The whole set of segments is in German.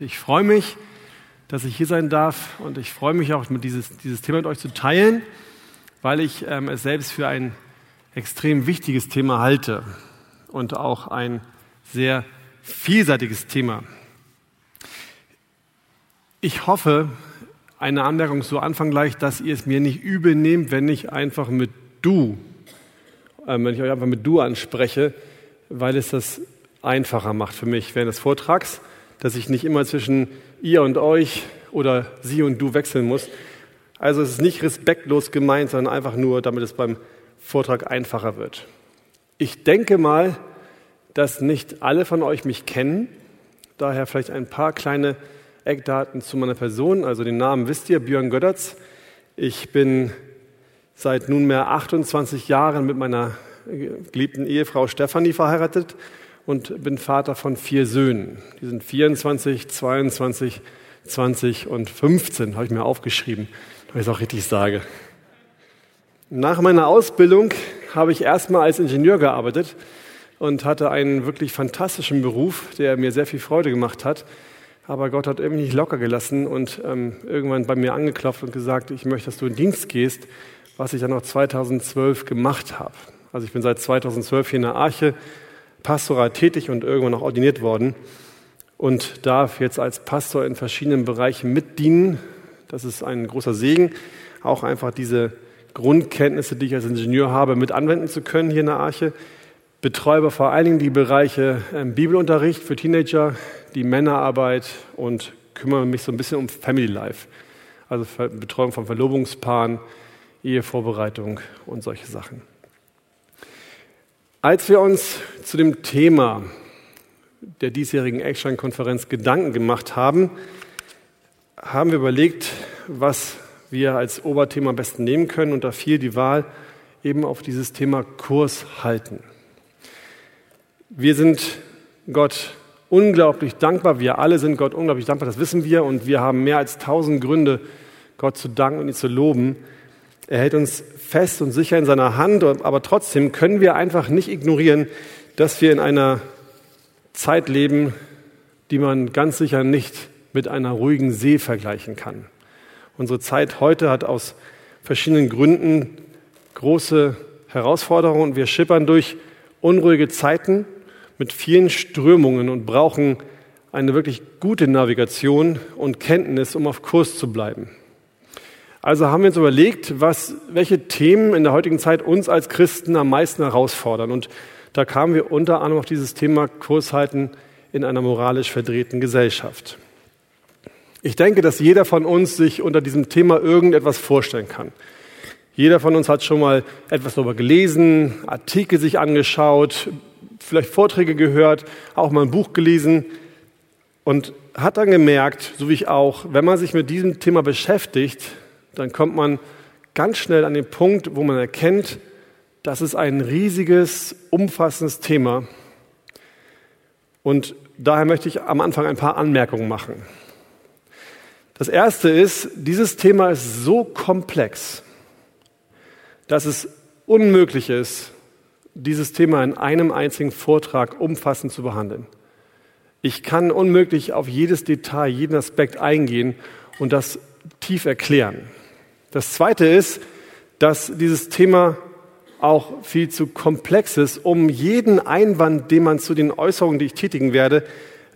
Ich freue mich, dass ich hier sein darf und ich freue mich auch, dieses, dieses Thema mit euch zu teilen, weil ich ähm, es selbst für ein extrem wichtiges Thema halte und auch ein sehr vielseitiges Thema. Ich hoffe, eine Anmerkung zu Anfang gleich, dass ihr es mir nicht übel nehmt, wenn ich einfach mit du, äh, wenn ich euch einfach mit du anspreche, weil es das einfacher macht für mich während des Vortrags dass ich nicht immer zwischen ihr und euch oder sie und du wechseln muss. Also es ist nicht respektlos gemeint, sondern einfach nur, damit es beim Vortrag einfacher wird. Ich denke mal, dass nicht alle von euch mich kennen. Daher vielleicht ein paar kleine Eckdaten zu meiner Person. Also den Namen wisst ihr, Björn Göttertz. Ich bin seit nunmehr 28 Jahren mit meiner geliebten Ehefrau Stefanie verheiratet und bin Vater von vier Söhnen. Die sind 24, 22, 20 und 15, habe ich mir aufgeschrieben, damit ich es auch richtig sage. Nach meiner Ausbildung habe ich erstmal als Ingenieur gearbeitet und hatte einen wirklich fantastischen Beruf, der mir sehr viel Freude gemacht hat. Aber Gott hat irgendwie nicht locker gelassen und ähm, irgendwann bei mir angeklopft und gesagt, ich möchte, dass du in Dienst gehst, was ich dann auch 2012 gemacht habe. Also ich bin seit 2012 hier in der Arche pastoral tätig und irgendwann auch ordiniert worden und darf jetzt als Pastor in verschiedenen Bereichen mitdienen. Das ist ein großer Segen, auch einfach diese Grundkenntnisse, die ich als Ingenieur habe, mit anwenden zu können hier in der Arche. Betreue vor allen Dingen die Bereiche ähm, Bibelunterricht für Teenager, die Männerarbeit und kümmere mich so ein bisschen um Family Life, also Betreuung von Verlobungspaaren, Ehevorbereitung und solche Sachen. Als wir uns zu dem Thema der diesjährigen Eckstein-Konferenz Gedanken gemacht haben, haben wir überlegt, was wir als Oberthema am besten nehmen können. Und da fiel die Wahl eben auf dieses Thema Kurs halten. Wir sind Gott unglaublich dankbar. Wir alle sind Gott unglaublich dankbar, das wissen wir. Und wir haben mehr als tausend Gründe, Gott zu danken und ihn zu loben. Er hält uns fest und sicher in seiner Hand, aber trotzdem können wir einfach nicht ignorieren, dass wir in einer Zeit leben, die man ganz sicher nicht mit einer ruhigen See vergleichen kann. Unsere Zeit heute hat aus verschiedenen Gründen große Herausforderungen und wir schippern durch unruhige Zeiten mit vielen Strömungen und brauchen eine wirklich gute Navigation und Kenntnis, um auf Kurs zu bleiben. Also haben wir uns überlegt, was, welche Themen in der heutigen Zeit uns als Christen am meisten herausfordern. Und da kamen wir unter anderem auf dieses Thema Kurshalten in einer moralisch verdrehten Gesellschaft. Ich denke, dass jeder von uns sich unter diesem Thema irgendetwas vorstellen kann. Jeder von uns hat schon mal etwas darüber gelesen, Artikel sich angeschaut, vielleicht Vorträge gehört, auch mal ein Buch gelesen und hat dann gemerkt, so wie ich auch, wenn man sich mit diesem Thema beschäftigt, dann kommt man ganz schnell an den Punkt, wo man erkennt, das ist ein riesiges, umfassendes Thema. Und daher möchte ich am Anfang ein paar Anmerkungen machen. Das erste ist, dieses Thema ist so komplex, dass es unmöglich ist, dieses Thema in einem einzigen Vortrag umfassend zu behandeln. Ich kann unmöglich auf jedes Detail, jeden Aspekt eingehen und das tief erklären. Das Zweite ist, dass dieses Thema auch viel zu komplex ist, um jeden Einwand, den man zu den Äußerungen, die ich tätigen werde,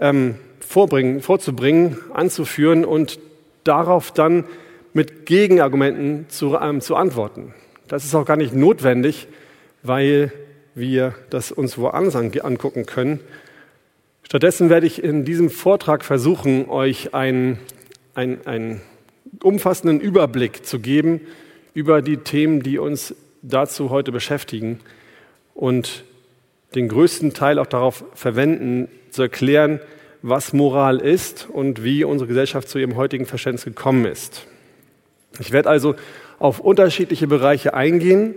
ähm, vorbringen, vorzubringen, anzuführen und darauf dann mit Gegenargumenten zu, ähm, zu antworten. Das ist auch gar nicht notwendig, weil wir das uns woanders angucken können. Stattdessen werde ich in diesem Vortrag versuchen, euch ein, ein, ein umfassenden Überblick zu geben über die Themen, die uns dazu heute beschäftigen und den größten Teil auch darauf verwenden, zu erklären, was Moral ist und wie unsere Gesellschaft zu ihrem heutigen Verständnis gekommen ist. Ich werde also auf unterschiedliche Bereiche eingehen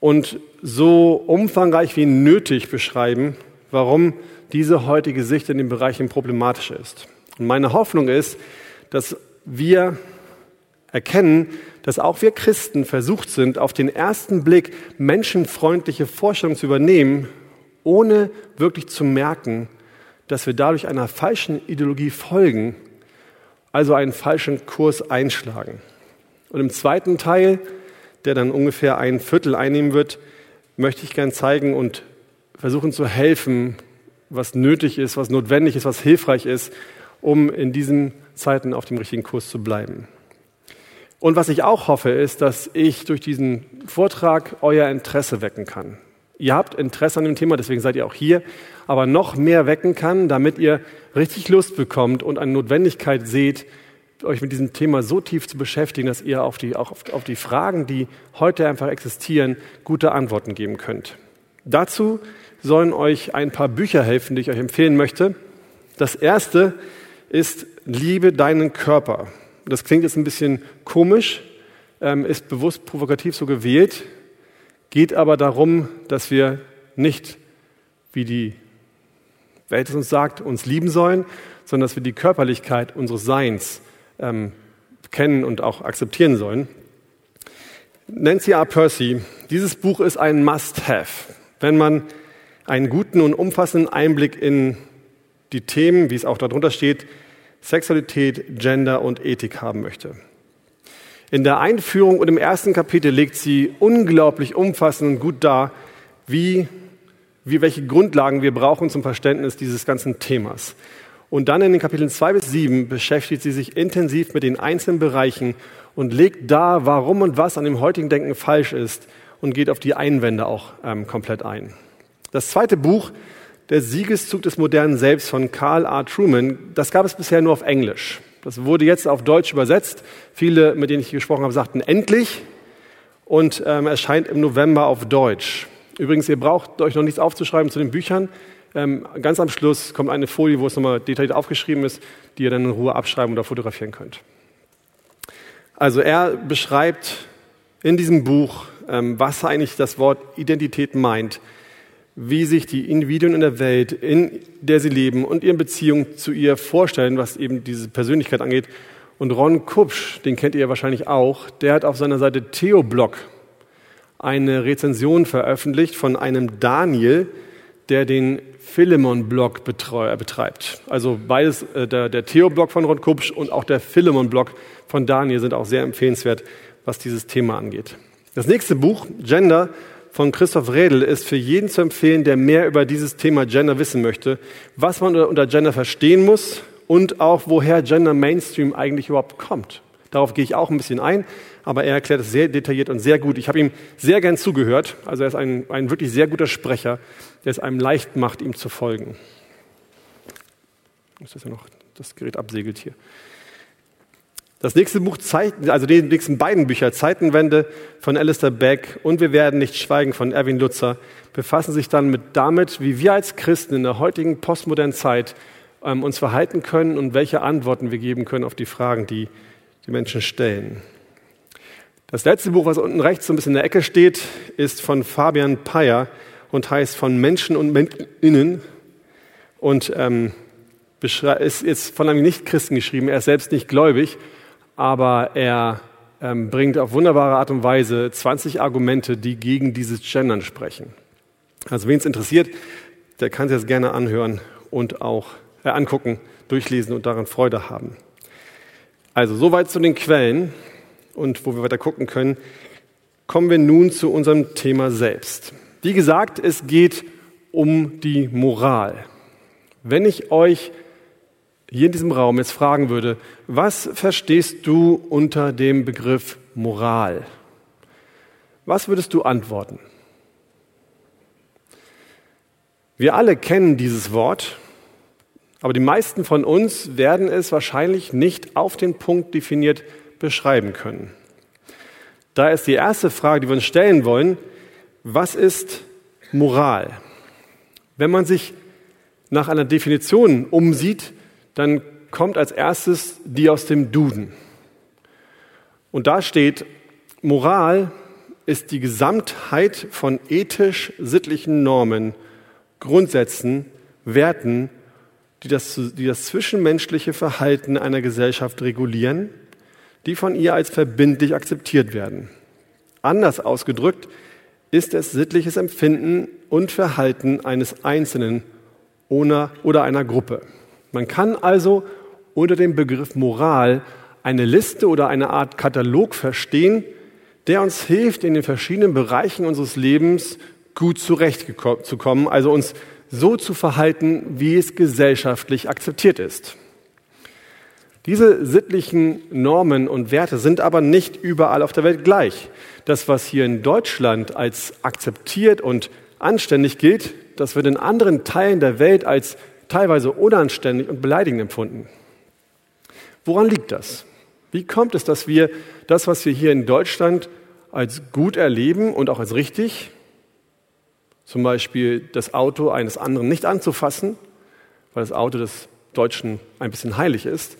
und so umfangreich wie nötig beschreiben, warum diese heutige Sicht in den Bereichen problematisch ist. Und meine Hoffnung ist, dass wir erkennen, dass auch wir Christen versucht sind, auf den ersten Blick menschenfreundliche Vorstellungen zu übernehmen, ohne wirklich zu merken, dass wir dadurch einer falschen Ideologie folgen, also einen falschen Kurs einschlagen. Und im zweiten Teil, der dann ungefähr ein Viertel einnehmen wird, möchte ich gern zeigen und versuchen zu helfen, was nötig ist, was notwendig ist, was hilfreich ist, um in diesen Zeiten auf dem richtigen Kurs zu bleiben. Und was ich auch hoffe, ist, dass ich durch diesen Vortrag euer Interesse wecken kann. Ihr habt Interesse an dem Thema, deswegen seid ihr auch hier, aber noch mehr wecken kann, damit ihr richtig Lust bekommt und eine Notwendigkeit seht, euch mit diesem Thema so tief zu beschäftigen, dass ihr auf die, auch auf, auf die Fragen, die heute einfach existieren, gute Antworten geben könnt. Dazu sollen euch ein paar Bücher helfen, die ich euch empfehlen möchte. Das erste ist Liebe deinen Körper. Das klingt jetzt ein bisschen komisch, ähm, ist bewusst provokativ so gewählt, geht aber darum, dass wir nicht, wie die Welt es uns sagt, uns lieben sollen, sondern dass wir die Körperlichkeit unseres Seins ähm, kennen und auch akzeptieren sollen. Nancy R. Percy, dieses Buch ist ein Must-Have, wenn man einen guten und umfassenden Einblick in die Themen, wie es auch darunter steht, Sexualität, Gender und Ethik haben möchte. In der Einführung und im ersten Kapitel legt sie unglaublich umfassend und gut dar, wie, wie welche Grundlagen wir brauchen zum Verständnis dieses ganzen Themas. Und dann in den Kapiteln zwei bis sieben beschäftigt sie sich intensiv mit den einzelnen Bereichen und legt dar, warum und was an dem heutigen Denken falsch ist und geht auf die Einwände auch ähm, komplett ein. Das zweite Buch der Siegeszug des modernen Selbst von Karl R. Truman, das gab es bisher nur auf Englisch. Das wurde jetzt auf Deutsch übersetzt. Viele, mit denen ich gesprochen habe, sagten endlich und ähm, erscheint im November auf Deutsch. Übrigens, ihr braucht euch noch nichts aufzuschreiben zu den Büchern. Ähm, ganz am Schluss kommt eine Folie, wo es nochmal detailliert aufgeschrieben ist, die ihr dann in Ruhe abschreiben oder fotografieren könnt. Also er beschreibt in diesem Buch, ähm, was eigentlich das Wort Identität meint wie sich die Individuen in der Welt, in der sie leben und ihre Beziehung zu ihr vorstellen, was eben diese Persönlichkeit angeht. Und Ron Kupsch, den kennt ihr wahrscheinlich auch, der hat auf seiner Seite Theoblog eine Rezension veröffentlicht von einem Daniel, der den Philemon-Blog betreibt. Also beides, äh, der, der Theo-Blog von Ron Kupsch und auch der Philemon-Blog von Daniel sind auch sehr empfehlenswert, was dieses Thema angeht. Das nächste Buch, Gender, von Christoph Redl ist für jeden zu empfehlen, der mehr über dieses Thema Gender wissen möchte, was man unter Gender verstehen muss und auch woher Gender Mainstream eigentlich überhaupt kommt. Darauf gehe ich auch ein bisschen ein, aber er erklärt es sehr detailliert und sehr gut. Ich habe ihm sehr gern zugehört. Also er ist ein, ein wirklich sehr guter Sprecher, der es einem leicht macht, ihm zu folgen. Das ist ja noch das Gerät absegelt hier. Das nächste Buch, also die nächsten beiden Bücher, Zeitenwende von Alistair Beck und Wir werden nicht schweigen von Erwin Lutzer, befassen sich dann mit damit, wie wir als Christen in der heutigen postmodernen Zeit ähm, uns verhalten können und welche Antworten wir geben können auf die Fragen, die die Menschen stellen. Das letzte Buch, was unten rechts so ein bisschen in der Ecke steht, ist von Fabian Peyer und heißt Von Menschen und Innen und ähm, ist jetzt von einem Nicht-Christen geschrieben. Er ist selbst nicht gläubig aber er ähm, bringt auf wunderbare Art und Weise 20 Argumente, die gegen dieses Gendern sprechen. Also wen es interessiert, der kann sich das gerne anhören und auch äh, angucken, durchlesen und daran Freude haben. Also soweit zu den Quellen und wo wir weiter gucken können, kommen wir nun zu unserem Thema selbst. Wie gesagt, es geht um die Moral. Wenn ich euch hier in diesem Raum jetzt fragen würde, was verstehst du unter dem Begriff Moral? Was würdest du antworten? Wir alle kennen dieses Wort, aber die meisten von uns werden es wahrscheinlich nicht auf den Punkt definiert beschreiben können. Da ist die erste Frage, die wir uns stellen wollen, was ist Moral? Wenn man sich nach einer Definition umsieht, dann kommt als erstes die aus dem Duden. Und da steht, Moral ist die Gesamtheit von ethisch-sittlichen Normen, Grundsätzen, Werten, die das, die das zwischenmenschliche Verhalten einer Gesellschaft regulieren, die von ihr als verbindlich akzeptiert werden. Anders ausgedrückt ist es sittliches Empfinden und Verhalten eines Einzelnen oder einer Gruppe. Man kann also unter dem Begriff Moral eine Liste oder eine Art Katalog verstehen, der uns hilft, in den verschiedenen Bereichen unseres Lebens gut zurechtzukommen, also uns so zu verhalten, wie es gesellschaftlich akzeptiert ist. Diese sittlichen Normen und Werte sind aber nicht überall auf der Welt gleich. Das, was hier in Deutschland als akzeptiert und anständig gilt, das wird in anderen Teilen der Welt als teilweise unanständig und beleidigend empfunden. Woran liegt das? Wie kommt es, dass wir das, was wir hier in Deutschland als gut erleben und auch als richtig, zum Beispiel das Auto eines anderen nicht anzufassen, weil das Auto des Deutschen ein bisschen heilig ist,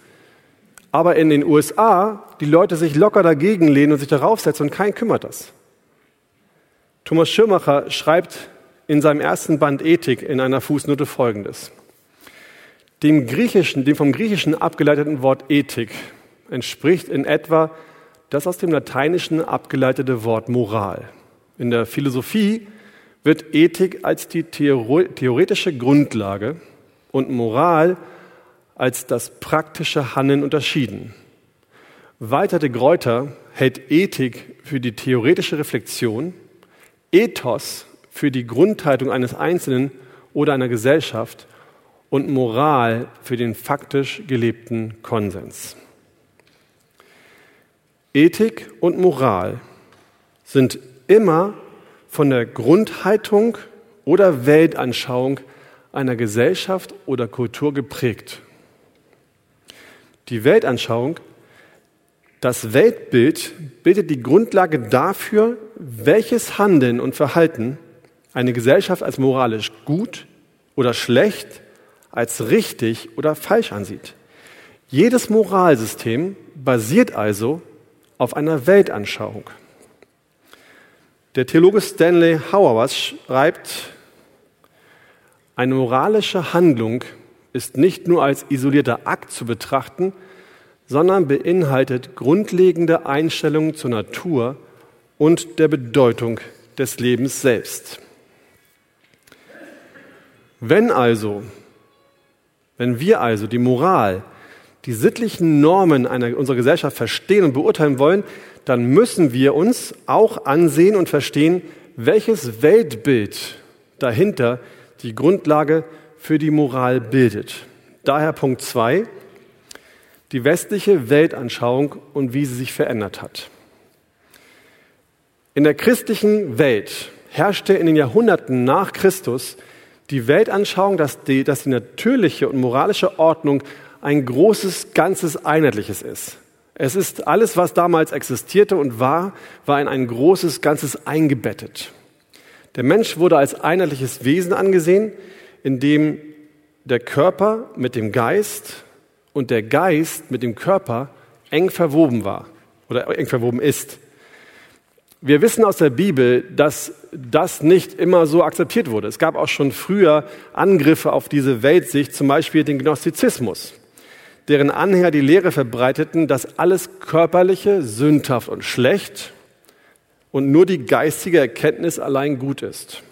aber in den USA die Leute sich locker dagegen lehnen und sich darauf setzen und keinen kümmert das. Thomas Schirmacher schreibt in seinem ersten Band Ethik in einer Fußnote folgendes. Dem griechischen, dem vom griechischen abgeleiteten Wort Ethik entspricht in etwa das aus dem lateinischen abgeleitete Wort Moral. In der Philosophie wird Ethik als die theoretische Grundlage und Moral als das praktische Handeln unterschieden. Walter de Gruyter hält Ethik für die theoretische Reflexion, Ethos für die Grundhaltung eines Einzelnen oder einer Gesellschaft und Moral für den faktisch gelebten Konsens. Ethik und Moral sind immer von der Grundhaltung oder Weltanschauung einer Gesellschaft oder Kultur geprägt. Die Weltanschauung, das Weltbild bildet die Grundlage dafür, welches Handeln und Verhalten eine Gesellschaft als moralisch gut oder schlecht, als richtig oder falsch ansieht. Jedes Moralsystem basiert also auf einer Weltanschauung. Der Theologe Stanley Hauerwas schreibt, eine moralische Handlung ist nicht nur als isolierter Akt zu betrachten, sondern beinhaltet grundlegende Einstellungen zur Natur und der Bedeutung des Lebens selbst. Wenn also, wenn wir also die Moral, die sittlichen Normen einer, unserer Gesellschaft verstehen und beurteilen wollen, dann müssen wir uns auch ansehen und verstehen, welches Weltbild dahinter die Grundlage für die Moral bildet. Daher Punkt 2, die westliche Weltanschauung und wie sie sich verändert hat. In der christlichen Welt herrschte in den Jahrhunderten nach Christus die Weltanschauung, dass die, dass die natürliche und moralische Ordnung ein großes, ganzes, einheitliches ist. Es ist alles, was damals existierte und war, war in ein großes Ganzes eingebettet. Der Mensch wurde als einheitliches Wesen angesehen, in dem der Körper mit dem Geist und der Geist mit dem Körper eng verwoben war oder eng verwoben ist. Wir wissen aus der Bibel, dass das nicht immer so akzeptiert wurde. Es gab auch schon früher Angriffe auf diese Weltsicht, zum Beispiel den Gnostizismus, deren Anhänger die Lehre verbreiteten, dass alles Körperliche sündhaft und schlecht und nur die geistige Erkenntnis allein gut ist.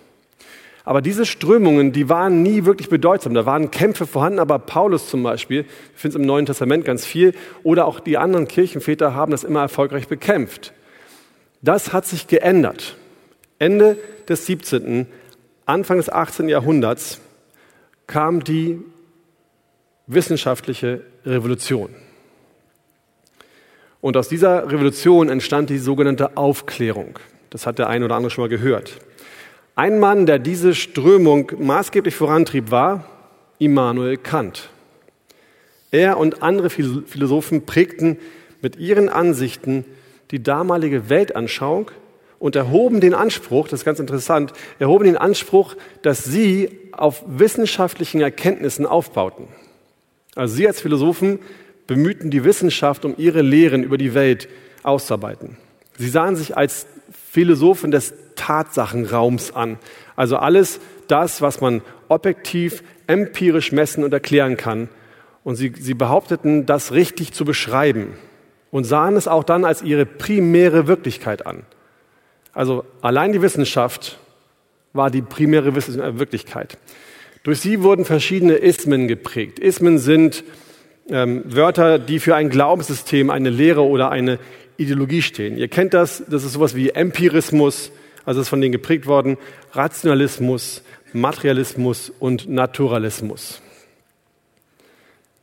Aber diese Strömungen, die waren nie wirklich bedeutsam. Da waren Kämpfe vorhanden, aber Paulus zum Beispiel, ich finde es im Neuen Testament ganz viel, oder auch die anderen Kirchenväter haben das immer erfolgreich bekämpft. Das hat sich geändert. Ende des 17., Anfang des 18. Jahrhunderts kam die wissenschaftliche Revolution. Und aus dieser Revolution entstand die sogenannte Aufklärung. Das hat der eine oder andere schon mal gehört. Ein Mann, der diese Strömung maßgeblich vorantrieb, war Immanuel Kant. Er und andere Philosophen prägten mit ihren Ansichten die damalige Weltanschauung und erhoben den Anspruch, das ist ganz interessant, erhoben den Anspruch, dass sie auf wissenschaftlichen Erkenntnissen aufbauten. Also sie als Philosophen bemühten die Wissenschaft, um ihre Lehren über die Welt auszuarbeiten. Sie sahen sich als Philosophen des Tatsachenraums an. Also alles das, was man objektiv, empirisch messen und erklären kann. Und sie, sie behaupteten, das richtig zu beschreiben und sahen es auch dann als ihre primäre Wirklichkeit an. Also allein die Wissenschaft war die primäre Wirklichkeit. Durch sie wurden verschiedene Ismen geprägt. Ismen sind ähm, Wörter, die für ein Glaubenssystem, eine Lehre oder eine Ideologie stehen. Ihr kennt das, das ist sowas wie Empirismus, also ist von denen geprägt worden, Rationalismus, Materialismus und Naturalismus.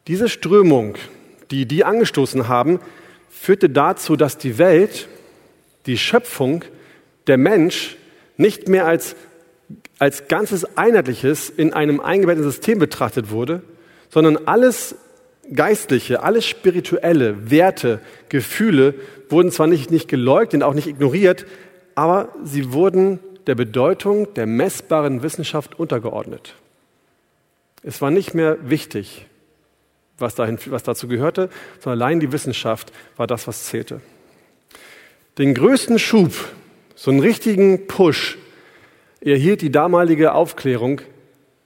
Diese Strömung, die die angestoßen haben, führte dazu, dass die Welt, die Schöpfung, der Mensch nicht mehr als, als ganzes Einheitliches in einem eingebetteten System betrachtet wurde, sondern alles Geistliche, alles Spirituelle, Werte, Gefühle wurden zwar nicht, nicht geleugnet, auch nicht ignoriert, aber sie wurden der Bedeutung der messbaren Wissenschaft untergeordnet. Es war nicht mehr wichtig, was, dahin, was dazu gehörte, sondern allein die Wissenschaft war das, was zählte. Den größten Schub, so einen richtigen Push, erhielt die damalige Aufklärung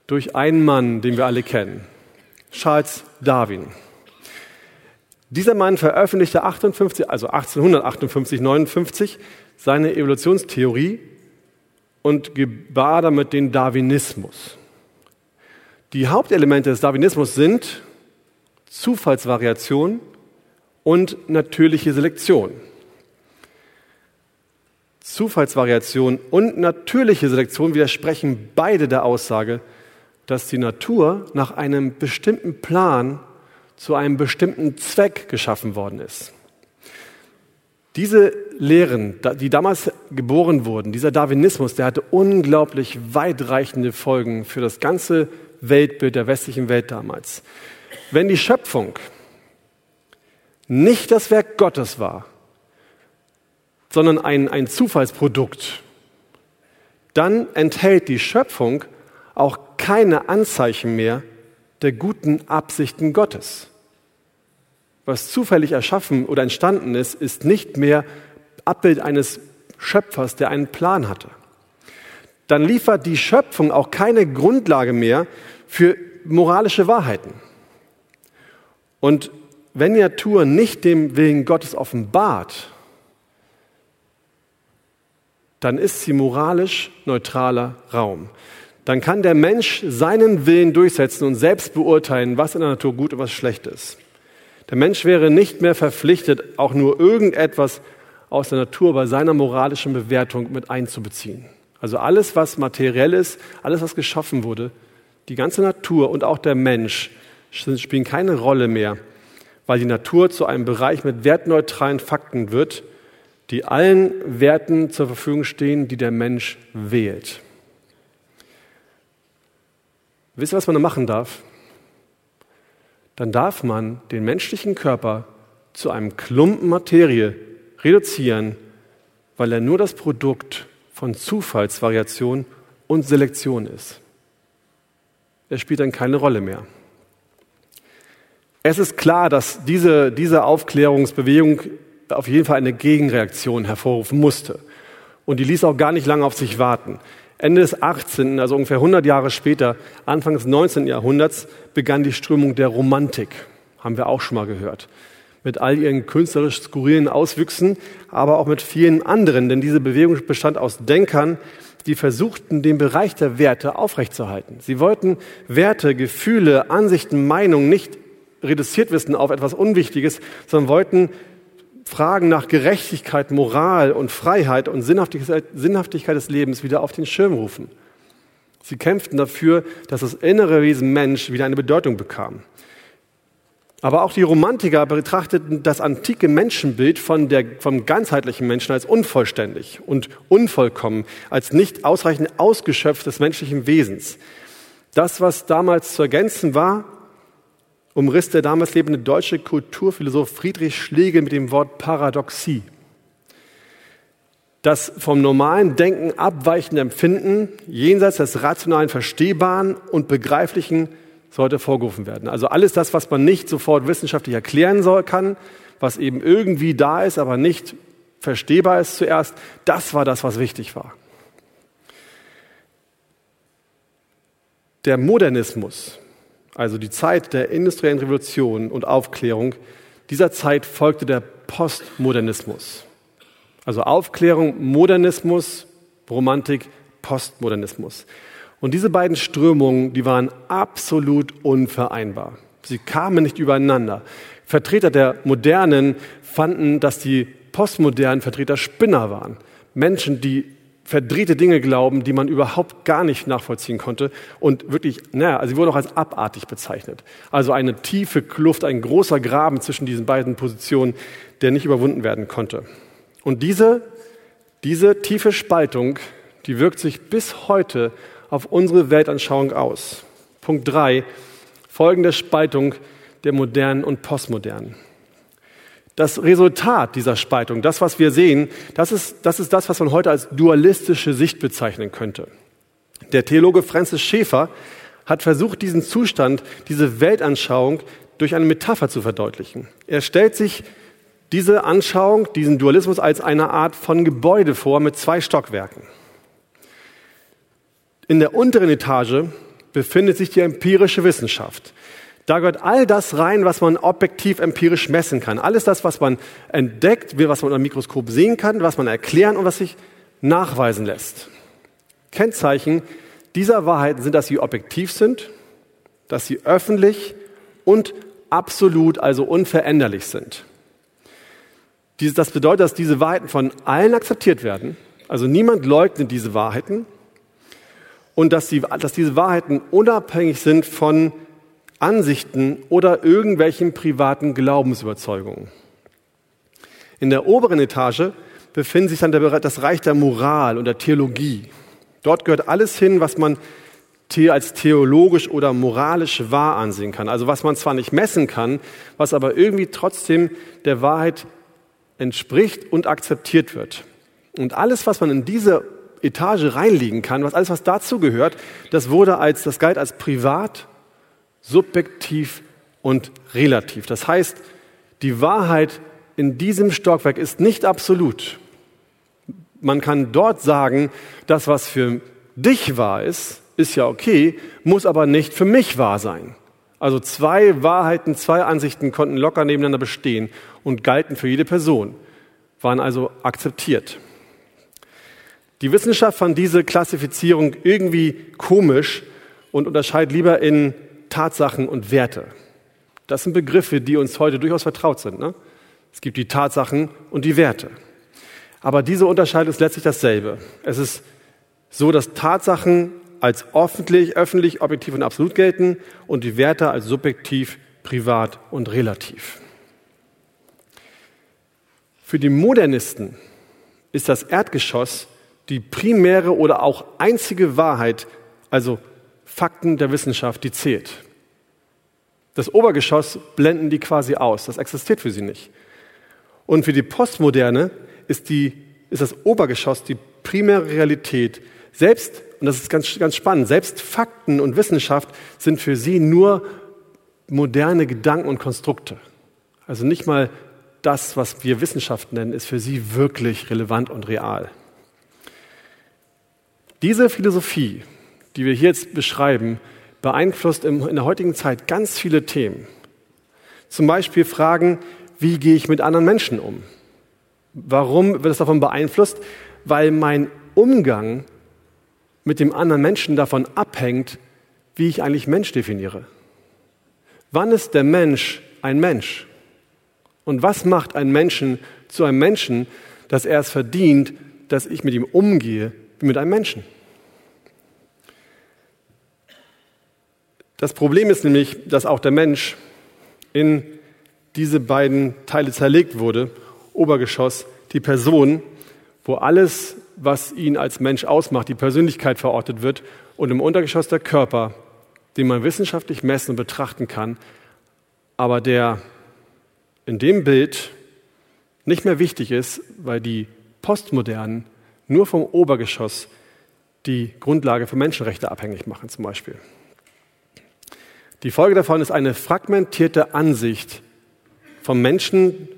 durch einen Mann, den wir alle kennen, Charles Darwin. Dieser Mann veröffentlichte 58, also 1858, 59 seine Evolutionstheorie und gebar damit den Darwinismus. Die Hauptelemente des Darwinismus sind Zufallsvariation und natürliche Selektion. Zufallsvariation und natürliche Selektion widersprechen beide der Aussage, dass die Natur nach einem bestimmten Plan zu einem bestimmten Zweck geschaffen worden ist. Diese Lehren, die damals geboren wurden, dieser Darwinismus, der hatte unglaublich weitreichende Folgen für das ganze Weltbild der westlichen Welt damals. Wenn die Schöpfung nicht das Werk Gottes war, sondern ein, ein Zufallsprodukt, dann enthält die Schöpfung auch keine Anzeichen mehr der guten Absichten Gottes. Was zufällig erschaffen oder entstanden ist, ist nicht mehr Abbild eines Schöpfers, der einen Plan hatte. Dann liefert die Schöpfung auch keine Grundlage mehr für moralische Wahrheiten. Und wenn die Natur nicht dem Willen Gottes offenbart, dann ist sie moralisch neutraler Raum. Dann kann der Mensch seinen Willen durchsetzen und selbst beurteilen, was in der Natur gut und was schlecht ist. Der Mensch wäre nicht mehr verpflichtet, auch nur irgendetwas aus der Natur bei seiner moralischen Bewertung mit einzubeziehen. Also alles, was materiell ist, alles, was geschaffen wurde, die ganze Natur und auch der Mensch spielen keine Rolle mehr, weil die Natur zu einem Bereich mit wertneutralen Fakten wird, die allen Werten zur Verfügung stehen, die der Mensch wählt. Wisst ihr, was man da machen darf? Dann darf man den menschlichen Körper zu einem Klumpen Materie reduzieren, weil er nur das Produkt von Zufallsvariation und Selektion ist. Er spielt dann keine Rolle mehr. Es ist klar, dass diese, diese Aufklärungsbewegung auf jeden Fall eine Gegenreaktion hervorrufen musste. Und die ließ auch gar nicht lange auf sich warten. Ende des 18., also ungefähr 100 Jahre später, Anfang des 19. Jahrhunderts, begann die Strömung der Romantik. Haben wir auch schon mal gehört. Mit all ihren künstlerisch skurrilen Auswüchsen, aber auch mit vielen anderen, denn diese Bewegung bestand aus Denkern, die versuchten, den Bereich der Werte aufrechtzuerhalten. Sie wollten Werte, Gefühle, Ansichten, Meinungen nicht reduziert wissen auf etwas Unwichtiges, sondern wollten Fragen nach Gerechtigkeit, Moral und Freiheit und Sinnhaftigkeit des Lebens wieder auf den Schirm rufen. Sie kämpften dafür, dass das innere Wesen Mensch wieder eine Bedeutung bekam. Aber auch die Romantiker betrachteten das antike Menschenbild von der, vom ganzheitlichen Menschen als unvollständig und unvollkommen, als nicht ausreichend ausgeschöpft des menschlichen Wesens. Das, was damals zu ergänzen war, umriss der damals lebende deutsche Kulturphilosoph Friedrich Schlegel mit dem Wort Paradoxie. Das vom normalen Denken abweichende Empfinden jenseits des rationalen Verstehbaren und Begreiflichen sollte vorgerufen werden. Also alles das, was man nicht sofort wissenschaftlich erklären soll, kann, was eben irgendwie da ist, aber nicht verstehbar ist zuerst, das war das, was wichtig war. Der Modernismus also die Zeit der industriellen Revolution und Aufklärung, dieser Zeit folgte der Postmodernismus. Also Aufklärung, Modernismus, Romantik, Postmodernismus. Und diese beiden Strömungen, die waren absolut unvereinbar. Sie kamen nicht übereinander. Vertreter der Modernen fanden, dass die postmodernen Vertreter Spinner waren. Menschen, die verdrehte Dinge glauben, die man überhaupt gar nicht nachvollziehen konnte und wirklich, naja, also sie wurden auch als abartig bezeichnet. Also eine tiefe Kluft, ein großer Graben zwischen diesen beiden Positionen, der nicht überwunden werden konnte. Und diese, diese tiefe Spaltung, die wirkt sich bis heute auf unsere Weltanschauung aus. Punkt drei: folgende Spaltung der Modernen und Postmodernen. Das Resultat dieser Spaltung, das, was wir sehen, das ist, das ist das, was man heute als dualistische Sicht bezeichnen könnte. Der Theologe Francis Schäfer hat versucht, diesen Zustand, diese Weltanschauung durch eine Metapher zu verdeutlichen. Er stellt sich diese Anschauung, diesen Dualismus als eine Art von Gebäude vor mit zwei Stockwerken. In der unteren Etage befindet sich die empirische Wissenschaft. Da gehört all das rein, was man objektiv empirisch messen kann. Alles das, was man entdeckt, was man unter dem Mikroskop sehen kann, was man erklären und was sich nachweisen lässt. Kennzeichen dieser Wahrheiten sind, dass sie objektiv sind, dass sie öffentlich und absolut, also unveränderlich sind. Das bedeutet, dass diese Wahrheiten von allen akzeptiert werden. Also niemand leugnet diese Wahrheiten. Und dass, sie, dass diese Wahrheiten unabhängig sind von Ansichten oder irgendwelchen privaten Glaubensüberzeugungen. In der oberen Etage befindet sich dann das Reich der Moral und der Theologie. Dort gehört alles hin, was man als theologisch oder moralisch wahr ansehen kann. Also was man zwar nicht messen kann, was aber irgendwie trotzdem der Wahrheit entspricht und akzeptiert wird. Und alles, was man in diese Etage reinlegen kann, was alles, was dazu gehört, das wurde als, das galt als privat subjektiv und relativ. Das heißt, die Wahrheit in diesem Stockwerk ist nicht absolut. Man kann dort sagen, das, was für dich wahr ist, ist ja okay, muss aber nicht für mich wahr sein. Also zwei Wahrheiten, zwei Ansichten konnten locker nebeneinander bestehen und galten für jede Person, waren also akzeptiert. Die Wissenschaft fand diese Klassifizierung irgendwie komisch und unterscheidet lieber in Tatsachen und Werte. Das sind Begriffe, die uns heute durchaus vertraut sind. Ne? Es gibt die Tatsachen und die Werte. Aber diese Unterscheidung ist letztlich dasselbe. Es ist so, dass Tatsachen als öffentlich, öffentlich, objektiv und absolut gelten und die Werte als subjektiv, privat und relativ. Für die Modernisten ist das Erdgeschoss die primäre oder auch einzige Wahrheit, also Fakten der Wissenschaft, die zählt. Das Obergeschoss blenden die quasi aus. Das existiert für sie nicht. Und für die Postmoderne ist, die, ist das Obergeschoss die primäre Realität. Selbst, und das ist ganz, ganz spannend, selbst Fakten und Wissenschaft sind für sie nur moderne Gedanken und Konstrukte. Also nicht mal das, was wir Wissenschaft nennen, ist für sie wirklich relevant und real. Diese Philosophie die wir hier jetzt beschreiben, beeinflusst in der heutigen Zeit ganz viele Themen. Zum Beispiel Fragen, wie gehe ich mit anderen Menschen um? Warum wird es davon beeinflusst? Weil mein Umgang mit dem anderen Menschen davon abhängt, wie ich eigentlich Mensch definiere. Wann ist der Mensch ein Mensch? Und was macht einen Menschen zu einem Menschen, dass er es verdient, dass ich mit ihm umgehe wie mit einem Menschen? Das Problem ist nämlich, dass auch der Mensch in diese beiden Teile zerlegt wurde. Obergeschoss, die Person, wo alles, was ihn als Mensch ausmacht, die Persönlichkeit verortet wird. Und im Untergeschoss der Körper, den man wissenschaftlich messen und betrachten kann, aber der in dem Bild nicht mehr wichtig ist, weil die Postmodernen nur vom Obergeschoss die Grundlage für Menschenrechte abhängig machen zum Beispiel. Die Folge davon ist eine fragmentierte Ansicht von Menschen,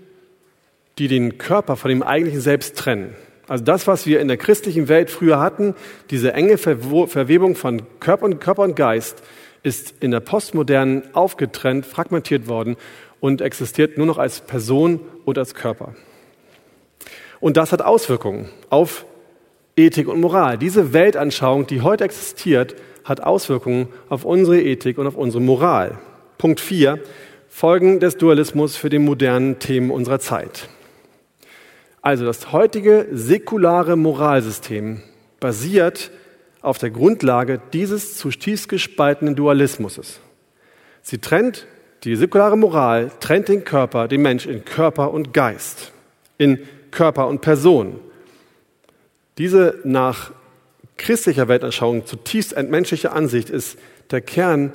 die den Körper von dem eigentlichen Selbst trennen. Also das, was wir in der christlichen Welt früher hatten, diese enge Verwebung von Körper und, Körper und Geist, ist in der postmodernen aufgetrennt, fragmentiert worden und existiert nur noch als Person und als Körper. Und das hat Auswirkungen auf Ethik und Moral. Diese Weltanschauung, die heute existiert, hat Auswirkungen auf unsere Ethik und auf unsere Moral. Punkt 4. Folgen des Dualismus für die modernen Themen unserer Zeit. Also das heutige säkulare Moralsystem basiert auf der Grundlage dieses zutiefst gespaltenen Dualismus. Sie trennt, die säkulare Moral trennt den Körper, den Mensch in Körper und Geist, in Körper und Person. Diese nach christlicher Weltanschauung zutiefst entmenschliche Ansicht ist der Kern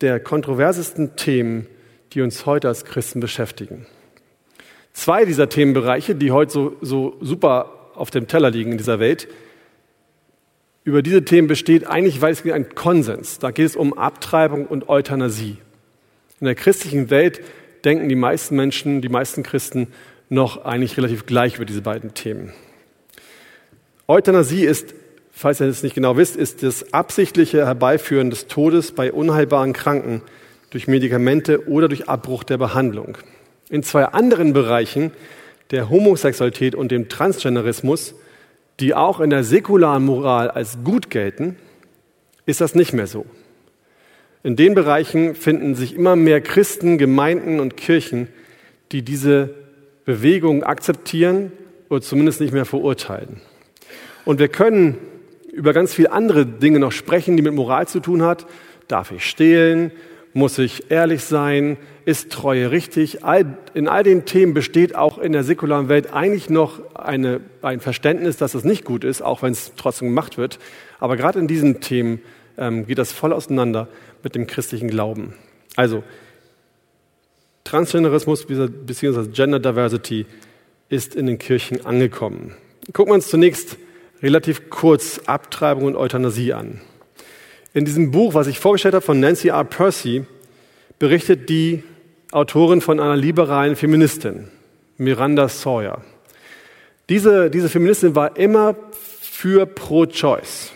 der kontroversesten Themen, die uns heute als Christen beschäftigen. Zwei dieser Themenbereiche, die heute so, so super auf dem Teller liegen in dieser Welt, über diese Themen besteht eigentlich weitestgehend ein Konsens. Da geht es um Abtreibung und Euthanasie. In der christlichen Welt denken die meisten Menschen, die meisten Christen noch eigentlich relativ gleich über diese beiden Themen. Euthanasie ist, falls ihr es nicht genau wisst, ist das absichtliche Herbeiführen des Todes bei unheilbaren Kranken durch Medikamente oder durch Abbruch der Behandlung. In zwei anderen Bereichen, der Homosexualität und dem Transgenderismus, die auch in der säkularen Moral als gut gelten, ist das nicht mehr so. In den Bereichen finden sich immer mehr Christen, Gemeinden und Kirchen, die diese Bewegung akzeptieren oder zumindest nicht mehr verurteilen. Und wir können über ganz viele andere Dinge noch sprechen, die mit Moral zu tun hat. Darf ich stehlen? Muss ich ehrlich sein? Ist Treue richtig? in all den Themen besteht auch in der säkularen Welt eigentlich noch eine, ein Verständnis, dass es nicht gut ist, auch wenn es trotzdem gemacht wird. Aber gerade in diesen Themen ähm, geht das voll auseinander mit dem christlichen Glauben. Also, Transgenderismus bzw. Gender Diversity ist in den Kirchen angekommen. Gucken wir uns zunächst relativ kurz Abtreibung und Euthanasie an. In diesem Buch, was ich vorgestellt habe von Nancy R. Percy, berichtet die Autorin von einer liberalen Feministin, Miranda Sawyer. Diese, diese Feministin war immer für Pro-Choice,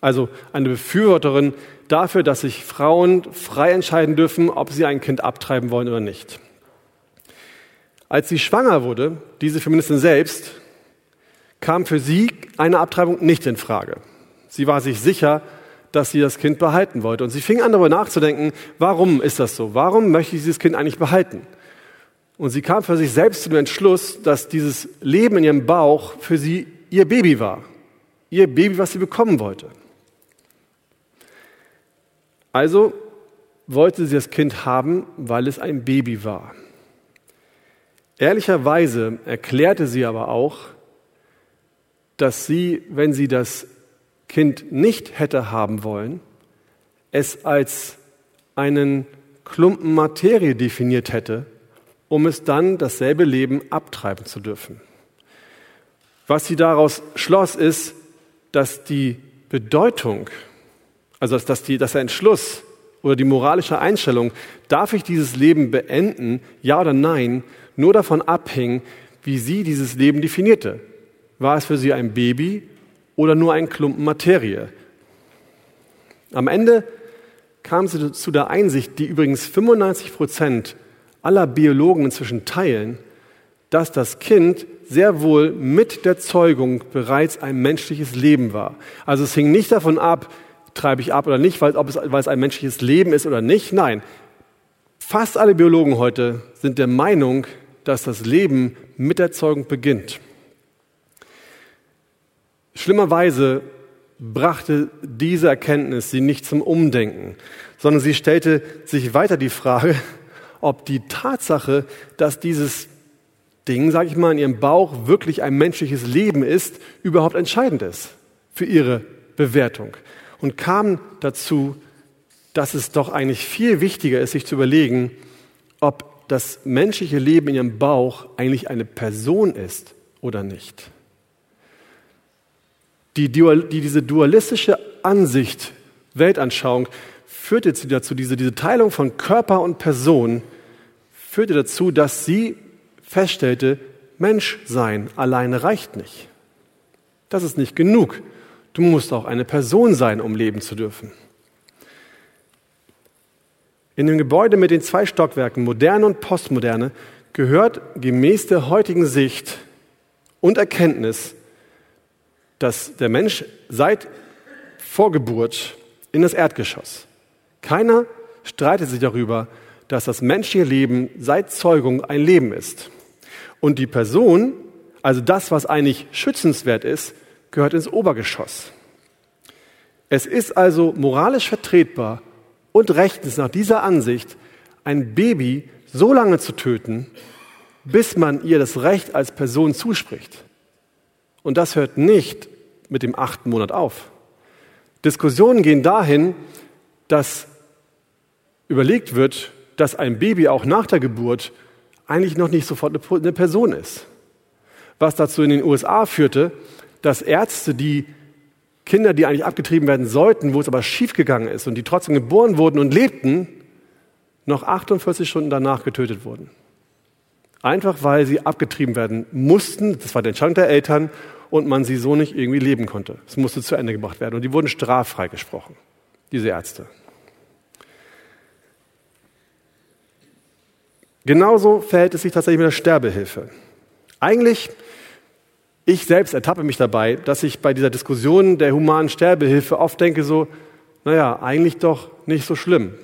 also eine Befürworterin dafür, dass sich Frauen frei entscheiden dürfen, ob sie ein Kind abtreiben wollen oder nicht. Als sie schwanger wurde, diese Feministin selbst, kam für sie eine Abtreibung nicht in Frage. Sie war sich sicher, dass sie das Kind behalten wollte. Und sie fing an darüber nachzudenken, warum ist das so? Warum möchte ich dieses Kind eigentlich behalten? Und sie kam für sich selbst zu dem Entschluss, dass dieses Leben in ihrem Bauch für sie ihr Baby war. Ihr Baby, was sie bekommen wollte. Also wollte sie das Kind haben, weil es ein Baby war. Ehrlicherweise erklärte sie aber auch, dass sie, wenn sie das Kind nicht hätte haben wollen, es als einen Klumpen Materie definiert hätte, um es dann dasselbe Leben abtreiben zu dürfen. Was sie daraus schloss, ist, dass die Bedeutung, also dass, die, dass der Entschluss oder die moralische Einstellung, darf ich dieses Leben beenden, ja oder nein, nur davon abhing, wie sie dieses Leben definierte. War es für sie ein Baby oder nur ein Klumpen Materie? Am Ende kam sie zu der Einsicht, die übrigens 95 Prozent aller Biologen inzwischen teilen, dass das Kind sehr wohl mit der Zeugung bereits ein menschliches Leben war. Also es hing nicht davon ab, treibe ich ab oder nicht, weil, ob es, weil es ein menschliches Leben ist oder nicht. Nein, fast alle Biologen heute sind der Meinung, dass das Leben mit der Zeugung beginnt. Schlimmerweise brachte diese Erkenntnis sie nicht zum Umdenken, sondern sie stellte sich weiter die Frage, ob die Tatsache, dass dieses Ding, sage ich mal, in ihrem Bauch wirklich ein menschliches Leben ist, überhaupt entscheidend ist für ihre Bewertung. Und kam dazu, dass es doch eigentlich viel wichtiger ist, sich zu überlegen, ob das menschliche Leben in ihrem Bauch eigentlich eine Person ist oder nicht die, die, diese dualistische Ansicht, Weltanschauung, führte sie dazu, diese, diese Teilung von Körper und Person, führte dazu, dass sie feststellte, Menschsein alleine reicht nicht. Das ist nicht genug. Du musst auch eine Person sein, um leben zu dürfen. In dem Gebäude mit den zwei Stockwerken, moderne und postmoderne, gehört gemäß der heutigen Sicht und Erkenntnis dass der Mensch seit vor Geburt in das Erdgeschoss. Keiner streitet sich darüber, dass das menschliche Leben seit Zeugung ein Leben ist. Und die Person, also das, was eigentlich schützenswert ist, gehört ins Obergeschoss. Es ist also moralisch vertretbar und rechtens nach dieser Ansicht, ein Baby so lange zu töten, bis man ihr das Recht als Person zuspricht. Und das hört nicht mit dem achten Monat auf. Diskussionen gehen dahin, dass überlegt wird, dass ein Baby auch nach der Geburt eigentlich noch nicht sofort eine Person ist. Was dazu in den USA führte, dass Ärzte, die Kinder, die eigentlich abgetrieben werden sollten, wo es aber schiefgegangen ist und die trotzdem geboren wurden und lebten, noch 48 Stunden danach getötet wurden. Einfach weil sie abgetrieben werden mussten, das war der Entscheidung der Eltern, und man sie so nicht irgendwie leben konnte. Es musste zu Ende gebracht werden und die wurden straffrei gesprochen, diese Ärzte. Genauso verhält es sich tatsächlich mit der Sterbehilfe. Eigentlich, ich selbst ertappe mich dabei, dass ich bei dieser Diskussion der humanen Sterbehilfe oft denke so, naja, eigentlich doch nicht so schlimm.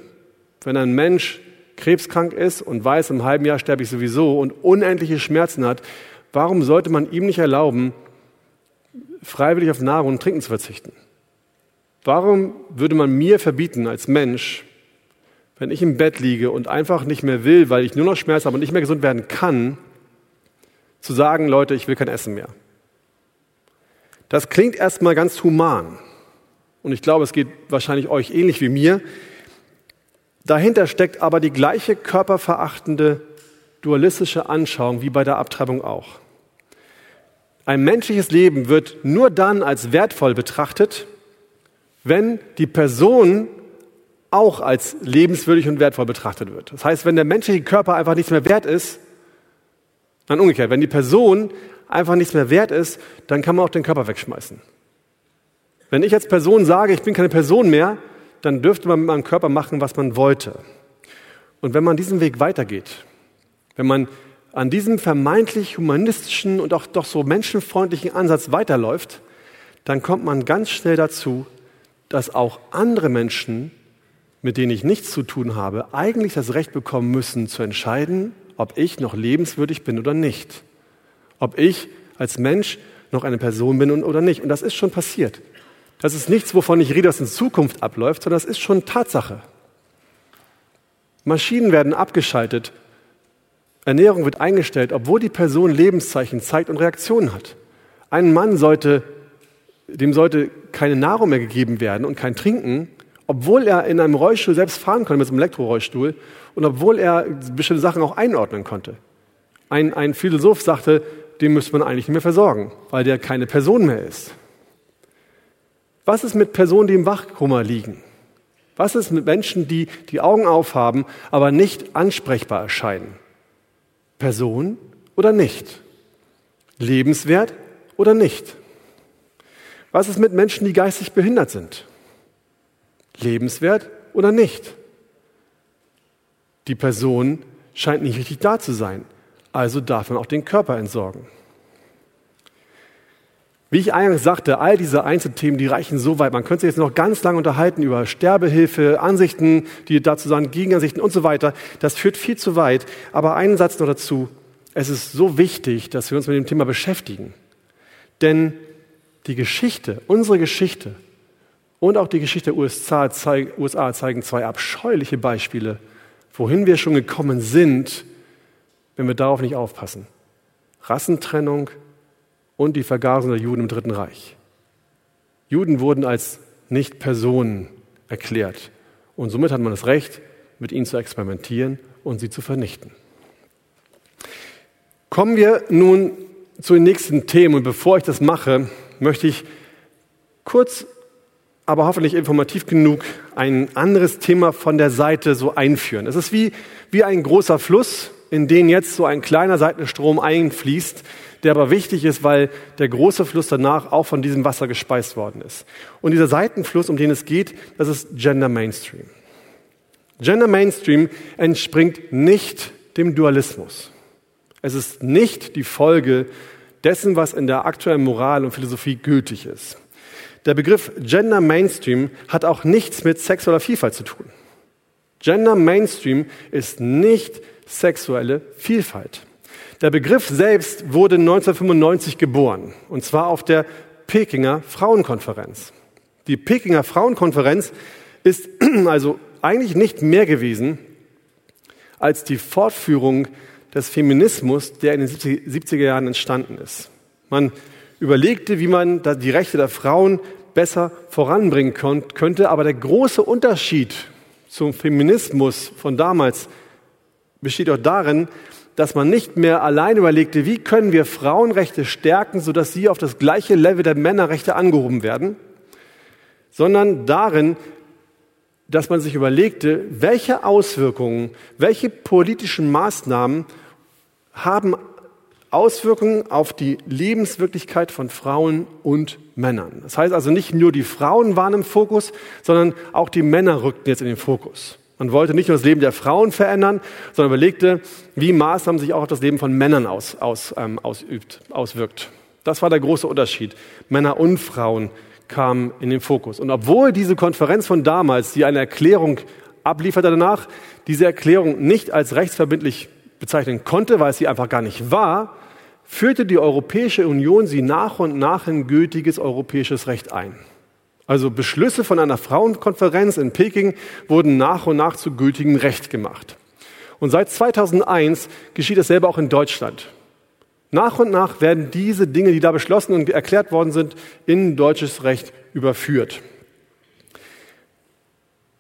Wenn ein Mensch krebskrank ist und weiß, im halben Jahr sterbe ich sowieso und unendliche Schmerzen hat, warum sollte man ihm nicht erlauben, freiwillig auf Nahrung und Trinken zu verzichten? Warum würde man mir verbieten als Mensch, wenn ich im Bett liege und einfach nicht mehr will, weil ich nur noch Schmerz habe und nicht mehr gesund werden kann, zu sagen, Leute, ich will kein Essen mehr? Das klingt erstmal ganz human. Und ich glaube, es geht wahrscheinlich euch ähnlich wie mir. Dahinter steckt aber die gleiche körperverachtende dualistische Anschauung wie bei der Abtreibung auch. Ein menschliches Leben wird nur dann als wertvoll betrachtet, wenn die Person auch als lebenswürdig und wertvoll betrachtet wird. Das heißt, wenn der menschliche Körper einfach nichts mehr wert ist, dann umgekehrt, wenn die Person einfach nichts mehr wert ist, dann kann man auch den Körper wegschmeißen. Wenn ich als Person sage, ich bin keine Person mehr, dann dürfte man mit meinem Körper machen, was man wollte. Und wenn man diesen Weg weitergeht, wenn man an diesem vermeintlich humanistischen und auch doch so menschenfreundlichen Ansatz weiterläuft, dann kommt man ganz schnell dazu, dass auch andere Menschen, mit denen ich nichts zu tun habe, eigentlich das Recht bekommen müssen zu entscheiden, ob ich noch lebenswürdig bin oder nicht. Ob ich als Mensch noch eine Person bin oder nicht. Und das ist schon passiert. Das ist nichts, wovon ich rede, was in Zukunft abläuft, sondern das ist schon Tatsache. Maschinen werden abgeschaltet Ernährung wird eingestellt, obwohl die Person Lebenszeichen zeigt und Reaktionen hat. Ein Mann sollte, dem sollte keine Nahrung mehr gegeben werden und kein Trinken, obwohl er in einem Rollstuhl selbst fahren konnte, mit einem Elektrorollstuhl, und obwohl er bestimmte Sachen auch einordnen konnte. Ein, ein Philosoph sagte, den müsste man eigentlich nicht mehr versorgen, weil der keine Person mehr ist. Was ist mit Personen, die im Wachkoma liegen? Was ist mit Menschen, die die Augen aufhaben, aber nicht ansprechbar erscheinen? Person oder nicht? Lebenswert oder nicht? Was ist mit Menschen, die geistig behindert sind? Lebenswert oder nicht? Die Person scheint nicht richtig da zu sein, also darf man auch den Körper entsorgen. Wie ich eingangs sagte, all diese Einzelthemen, die reichen so weit. Man könnte sich jetzt noch ganz lange unterhalten über Sterbehilfe, Ansichten, die dazu sagen, Gegenansichten und so weiter. Das führt viel zu weit. Aber einen Satz noch dazu. Es ist so wichtig, dass wir uns mit dem Thema beschäftigen. Denn die Geschichte, unsere Geschichte und auch die Geschichte der USA, zeigen zwei abscheuliche Beispiele, wohin wir schon gekommen sind, wenn wir darauf nicht aufpassen. Rassentrennung, und die Vergasung der Juden im Dritten Reich. Juden wurden als Nicht-Personen erklärt und somit hat man das Recht, mit ihnen zu experimentieren und sie zu vernichten. Kommen wir nun zu den nächsten Themen und bevor ich das mache, möchte ich kurz, aber hoffentlich informativ genug, ein anderes Thema von der Seite so einführen. Es ist wie, wie ein großer Fluss, in den jetzt so ein kleiner Seitenstrom einfließt, der aber wichtig ist, weil der große Fluss danach auch von diesem Wasser gespeist worden ist. Und dieser Seitenfluss, um den es geht, das ist Gender Mainstream. Gender Mainstream entspringt nicht dem Dualismus. Es ist nicht die Folge dessen, was in der aktuellen Moral und Philosophie gültig ist. Der Begriff Gender Mainstream hat auch nichts mit sexueller Vielfalt zu tun. Gender Mainstream ist nicht sexuelle Vielfalt. Der Begriff selbst wurde 1995 geboren, und zwar auf der Pekinger Frauenkonferenz. Die Pekinger Frauenkonferenz ist also eigentlich nicht mehr gewesen als die Fortführung des Feminismus, der in den 70er Jahren entstanden ist. Man überlegte, wie man die Rechte der Frauen besser voranbringen könnte, aber der große Unterschied zum Feminismus von damals besteht auch darin, dass man nicht mehr allein überlegte, wie können wir Frauenrechte stärken, sodass sie auf das gleiche Level der Männerrechte angehoben werden, sondern darin, dass man sich überlegte, welche Auswirkungen, welche politischen Maßnahmen haben Auswirkungen auf die Lebenswirklichkeit von Frauen und Männern. Das heißt also nicht nur die Frauen waren im Fokus, sondern auch die Männer rückten jetzt in den Fokus. Man wollte nicht nur das Leben der Frauen verändern, sondern überlegte, wie Maßnahmen sich auch auf das Leben von Männern aus, aus, ähm, ausübt, auswirkt. Das war der große Unterschied. Männer und Frauen kamen in den Fokus. Und obwohl diese Konferenz von damals, die eine Erklärung ablieferte danach, diese Erklärung nicht als rechtsverbindlich bezeichnen konnte, weil es sie einfach gar nicht war, führte die Europäische Union sie nach und nach in gültiges europäisches Recht ein. Also Beschlüsse von einer Frauenkonferenz in Peking wurden nach und nach zu gültigem Recht gemacht. Und seit 2001 geschieht dasselbe auch in Deutschland. Nach und nach werden diese Dinge, die da beschlossen und erklärt worden sind, in deutsches Recht überführt.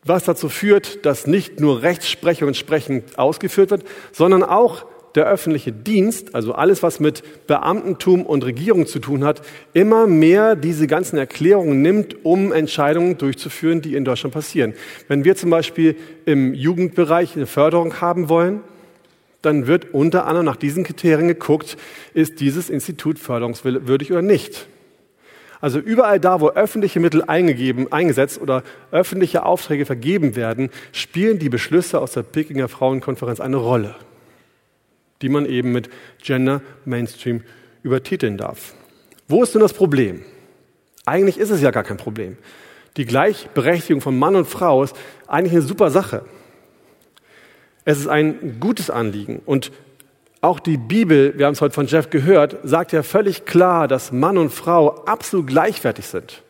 Was dazu führt, dass nicht nur Rechtsprechung entsprechend ausgeführt wird, sondern auch der öffentliche Dienst, also alles, was mit Beamtentum und Regierung zu tun hat, immer mehr diese ganzen Erklärungen nimmt, um Entscheidungen durchzuführen, die in Deutschland passieren. Wenn wir zum Beispiel im Jugendbereich eine Förderung haben wollen, dann wird unter anderem nach diesen Kriterien geguckt, ist dieses Institut förderungswürdig oder nicht. Also überall da, wo öffentliche Mittel eingegeben, eingesetzt oder öffentliche Aufträge vergeben werden, spielen die Beschlüsse aus der Pekinger Frauenkonferenz eine Rolle die man eben mit Gender Mainstream übertiteln darf. Wo ist denn das Problem? Eigentlich ist es ja gar kein Problem. Die Gleichberechtigung von Mann und Frau ist eigentlich eine super Sache. Es ist ein gutes Anliegen. Und auch die Bibel, wir haben es heute von Jeff gehört, sagt ja völlig klar, dass Mann und Frau absolut gleichwertig sind.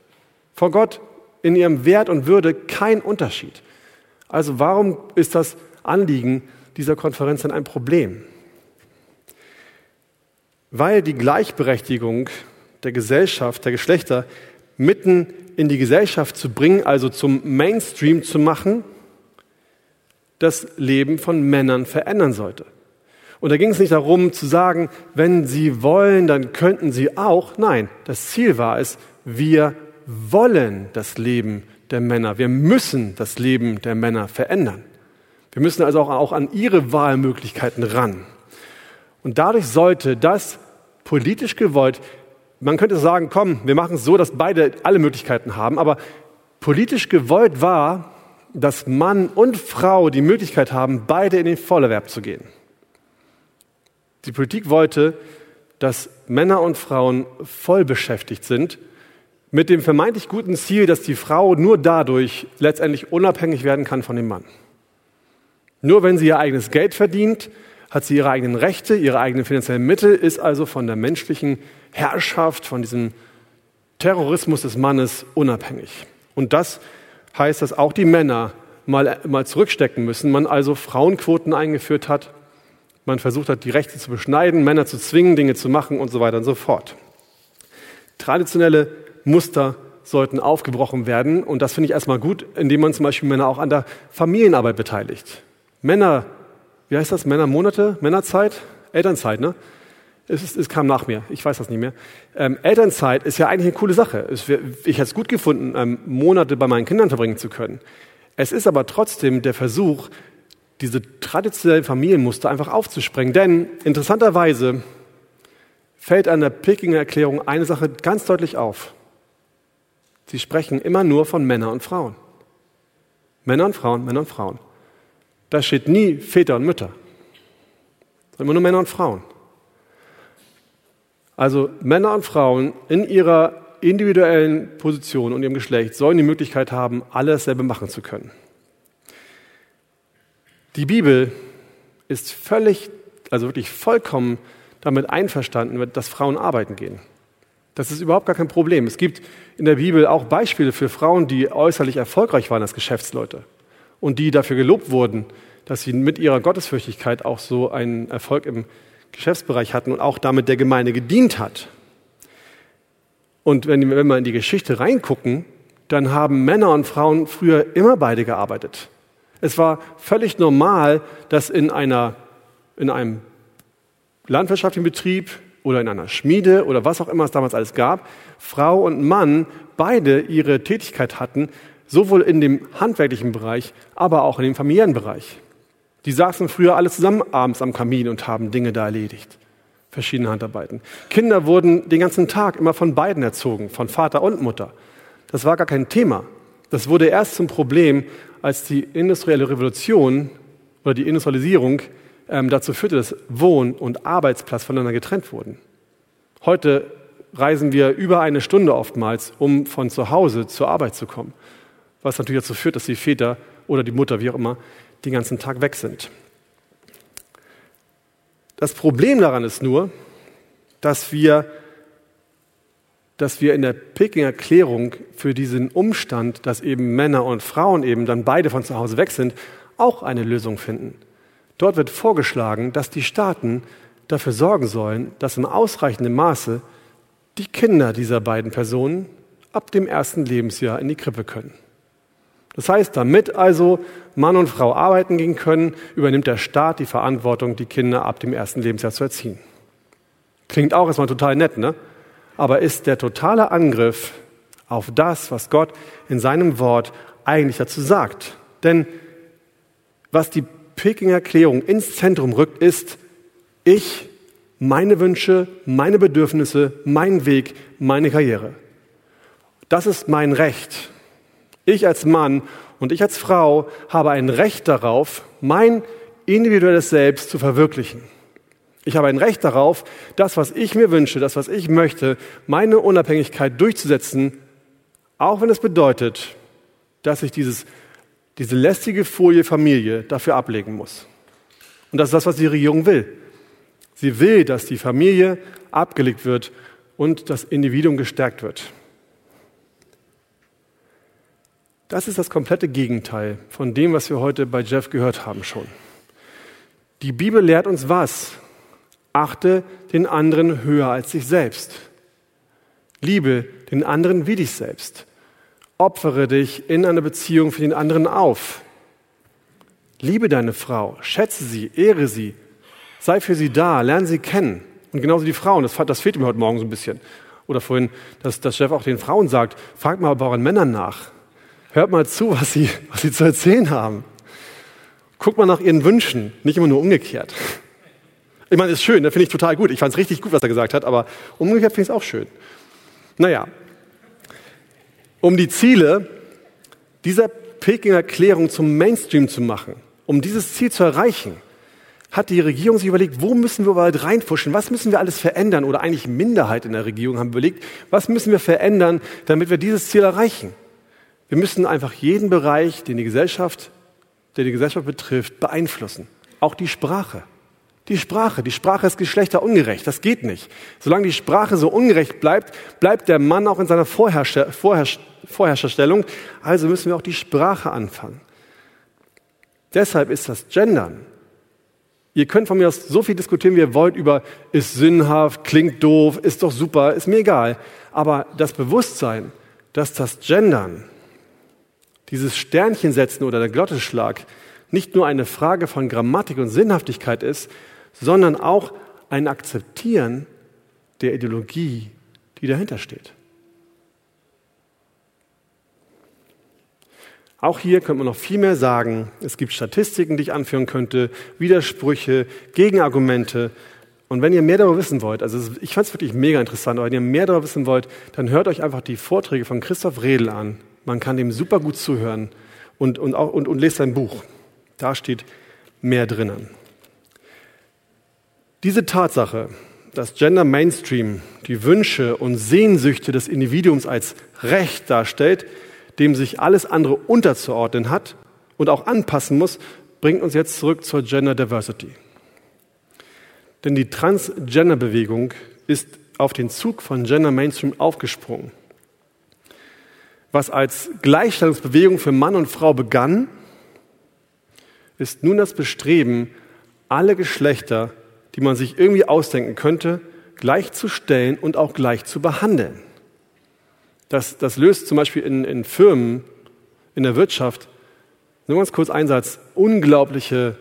Vor Gott in ihrem Wert und Würde kein Unterschied. Also warum ist das Anliegen dieser Konferenz dann ein Problem? Weil die Gleichberechtigung der Gesellschaft, der Geschlechter mitten in die Gesellschaft zu bringen, also zum Mainstream zu machen, das Leben von Männern verändern sollte. Und da ging es nicht darum zu sagen, wenn sie wollen, dann könnten sie auch. Nein, das Ziel war es, wir wollen das Leben der Männer. Wir müssen das Leben der Männer verändern. Wir müssen also auch, an ihre Wahlmöglichkeiten ran. Und dadurch sollte das politisch gewollt, man könnte sagen, komm, wir machen es so, dass beide alle Möglichkeiten haben, aber politisch gewollt war, dass Mann und Frau die Möglichkeit haben, beide in den Vollerwerb zu gehen. Die Politik wollte, dass Männer und Frauen voll beschäftigt sind, mit dem vermeintlich guten Ziel, dass die Frau nur dadurch letztendlich unabhängig werden kann von dem Mann. Nur wenn sie ihr eigenes Geld verdient, hat sie ihre eigenen Rechte, ihre eigenen finanziellen Mittel, ist also von der menschlichen Herrschaft, von diesem Terrorismus des Mannes unabhängig. Und das heißt, dass auch die Männer mal, mal zurückstecken müssen, man also Frauenquoten eingeführt hat, man versucht hat, die Rechte zu beschneiden, Männer zu zwingen, Dinge zu machen und so weiter und so fort. Traditionelle Muster sollten aufgebrochen werden und das finde ich erstmal gut, indem man zum Beispiel Männer auch an der Familienarbeit beteiligt. Männer wie heißt das, Männermonate, Männerzeit, Elternzeit, ne? Es, ist, es, kam nach mir, ich weiß das nicht mehr. Ähm, Elternzeit ist ja eigentlich eine coole Sache. Es, ich hätte es gut gefunden, ähm, Monate bei meinen Kindern verbringen zu können. Es ist aber trotzdem der Versuch, diese traditionellen Familienmuster einfach aufzusprengen. Denn interessanterweise fällt an der Pekinger Erklärung eine Sache ganz deutlich auf. Sie sprechen immer nur von Männern und Frauen. Männer und Frauen, Männer und Frauen. Da steht nie Väter und Mütter, sondern immer nur Männer und Frauen. Also Männer und Frauen in ihrer individuellen Position und ihrem Geschlecht sollen die Möglichkeit haben, alles selber machen zu können. Die Bibel ist völlig, also wirklich vollkommen damit einverstanden, dass Frauen arbeiten gehen. Das ist überhaupt gar kein Problem. Es gibt in der Bibel auch Beispiele für Frauen, die äußerlich erfolgreich waren als Geschäftsleute und die dafür gelobt wurden, dass sie mit ihrer Gottesfürchtigkeit auch so einen Erfolg im Geschäftsbereich hatten und auch damit der Gemeinde gedient hat. Und wenn, wenn wir in die Geschichte reingucken, dann haben Männer und Frauen früher immer beide gearbeitet. Es war völlig normal, dass in, einer, in einem landwirtschaftlichen Betrieb oder in einer Schmiede oder was auch immer es damals alles gab, Frau und Mann beide ihre Tätigkeit hatten, sowohl in dem handwerklichen Bereich, aber auch in dem familiären Bereich. Die saßen früher alle zusammen abends am Kamin und haben Dinge da erledigt. Verschiedene Handarbeiten. Kinder wurden den ganzen Tag immer von beiden erzogen, von Vater und Mutter. Das war gar kein Thema. Das wurde erst zum Problem, als die industrielle Revolution oder die Industrialisierung ähm, dazu führte, dass Wohn- und Arbeitsplatz voneinander getrennt wurden. Heute reisen wir über eine Stunde oftmals, um von zu Hause zur Arbeit zu kommen. Was natürlich dazu führt, dass die Väter oder die Mutter, wie auch immer, den ganzen Tag weg sind. Das Problem daran ist nur, dass wir, dass wir in der Pekinger Klärung für diesen Umstand, dass eben Männer und Frauen eben dann beide von zu Hause weg sind, auch eine Lösung finden. Dort wird vorgeschlagen, dass die Staaten dafür sorgen sollen, dass im ausreichenden Maße die Kinder dieser beiden Personen ab dem ersten Lebensjahr in die Krippe können. Das heißt, damit also Mann und Frau arbeiten gehen können, übernimmt der Staat die Verantwortung, die Kinder ab dem ersten Lebensjahr zu erziehen. Klingt auch erstmal total nett, ne? Aber ist der totale Angriff auf das, was Gott in seinem Wort eigentlich dazu sagt. Denn was die Pekinger Erklärung ins Zentrum rückt, ist ich, meine Wünsche, meine Bedürfnisse, mein Weg, meine Karriere. Das ist mein Recht. Ich als Mann und ich als Frau habe ein Recht darauf, mein individuelles Selbst zu verwirklichen. Ich habe ein Recht darauf, das, was ich mir wünsche, das, was ich möchte, meine Unabhängigkeit durchzusetzen, auch wenn es bedeutet, dass ich dieses diese lästige Folie Familie dafür ablegen muss. Und das ist das, was die Regierung will. Sie will, dass die Familie abgelegt wird und das Individuum gestärkt wird. Das ist das komplette Gegenteil von dem, was wir heute bei Jeff gehört haben schon. Die Bibel lehrt uns was? Achte den anderen höher als dich selbst. Liebe den anderen wie dich selbst. Opfere dich in einer Beziehung für den anderen auf. Liebe deine Frau, schätze sie, ehre sie, sei für sie da, lerne sie kennen. Und genauso die Frauen, das, das fehlt mir heute Morgen so ein bisschen. Oder vorhin, dass das Chef auch den Frauen sagt, fragt mal bei euren Männern nach. Hört mal zu, was sie, was sie zu erzählen haben. Guckt mal nach ihren Wünschen, nicht immer nur umgekehrt. Ich meine, ist schön, da finde ich total gut. Ich fand es richtig gut, was er gesagt hat, aber umgekehrt finde ich es auch schön. Naja, um die Ziele dieser Pekinger Klärung zum Mainstream zu machen, um dieses Ziel zu erreichen, hat die Regierung sich überlegt, wo müssen wir bald reinfuschen, was müssen wir alles verändern oder eigentlich Minderheit in der Regierung haben überlegt, was müssen wir verändern, damit wir dieses Ziel erreichen. Wir müssen einfach jeden Bereich, den die Gesellschaft, der die Gesellschaft betrifft, beeinflussen. Auch die Sprache. Die Sprache. Die Sprache ist geschlechterungerecht. Das geht nicht. Solange die Sprache so ungerecht bleibt, bleibt der Mann auch in seiner Vorherrscher, Vorherrscher, Vorherrscherstellung. Also müssen wir auch die Sprache anfangen. Deshalb ist das Gendern. Ihr könnt von mir aus so viel diskutieren, wie ihr wollt über ist sinnhaft, klingt doof, ist doch super, ist mir egal. Aber das Bewusstsein, dass das Gendern, dieses Sternchen setzen oder der Glotteschlag nicht nur eine Frage von Grammatik und Sinnhaftigkeit ist, sondern auch ein Akzeptieren der Ideologie, die dahinter steht. Auch hier könnte man noch viel mehr sagen. Es gibt Statistiken, die ich anführen könnte, Widersprüche, Gegenargumente. Und wenn ihr mehr darüber wissen wollt, also ich fand es wirklich mega interessant, aber wenn ihr mehr darüber wissen wollt, dann hört euch einfach die Vorträge von Christoph Redl an. Man kann dem super gut zuhören und, und, auch, und, und lest sein Buch. Da steht mehr drinnen. Diese Tatsache, dass Gender Mainstream die Wünsche und Sehnsüchte des Individuums als Recht darstellt, dem sich alles andere unterzuordnen hat und auch anpassen muss, bringt uns jetzt zurück zur Gender Diversity. Denn die Transgender-Bewegung ist auf den Zug von Gender Mainstream aufgesprungen. Was als Gleichstellungsbewegung für Mann und Frau begann, ist nun das Bestreben, alle Geschlechter, die man sich irgendwie ausdenken könnte, gleichzustellen und auch gleich zu behandeln. Das, das löst zum Beispiel in, in Firmen, in der Wirtschaft, nur ganz kurz Einsatz, unglaubliche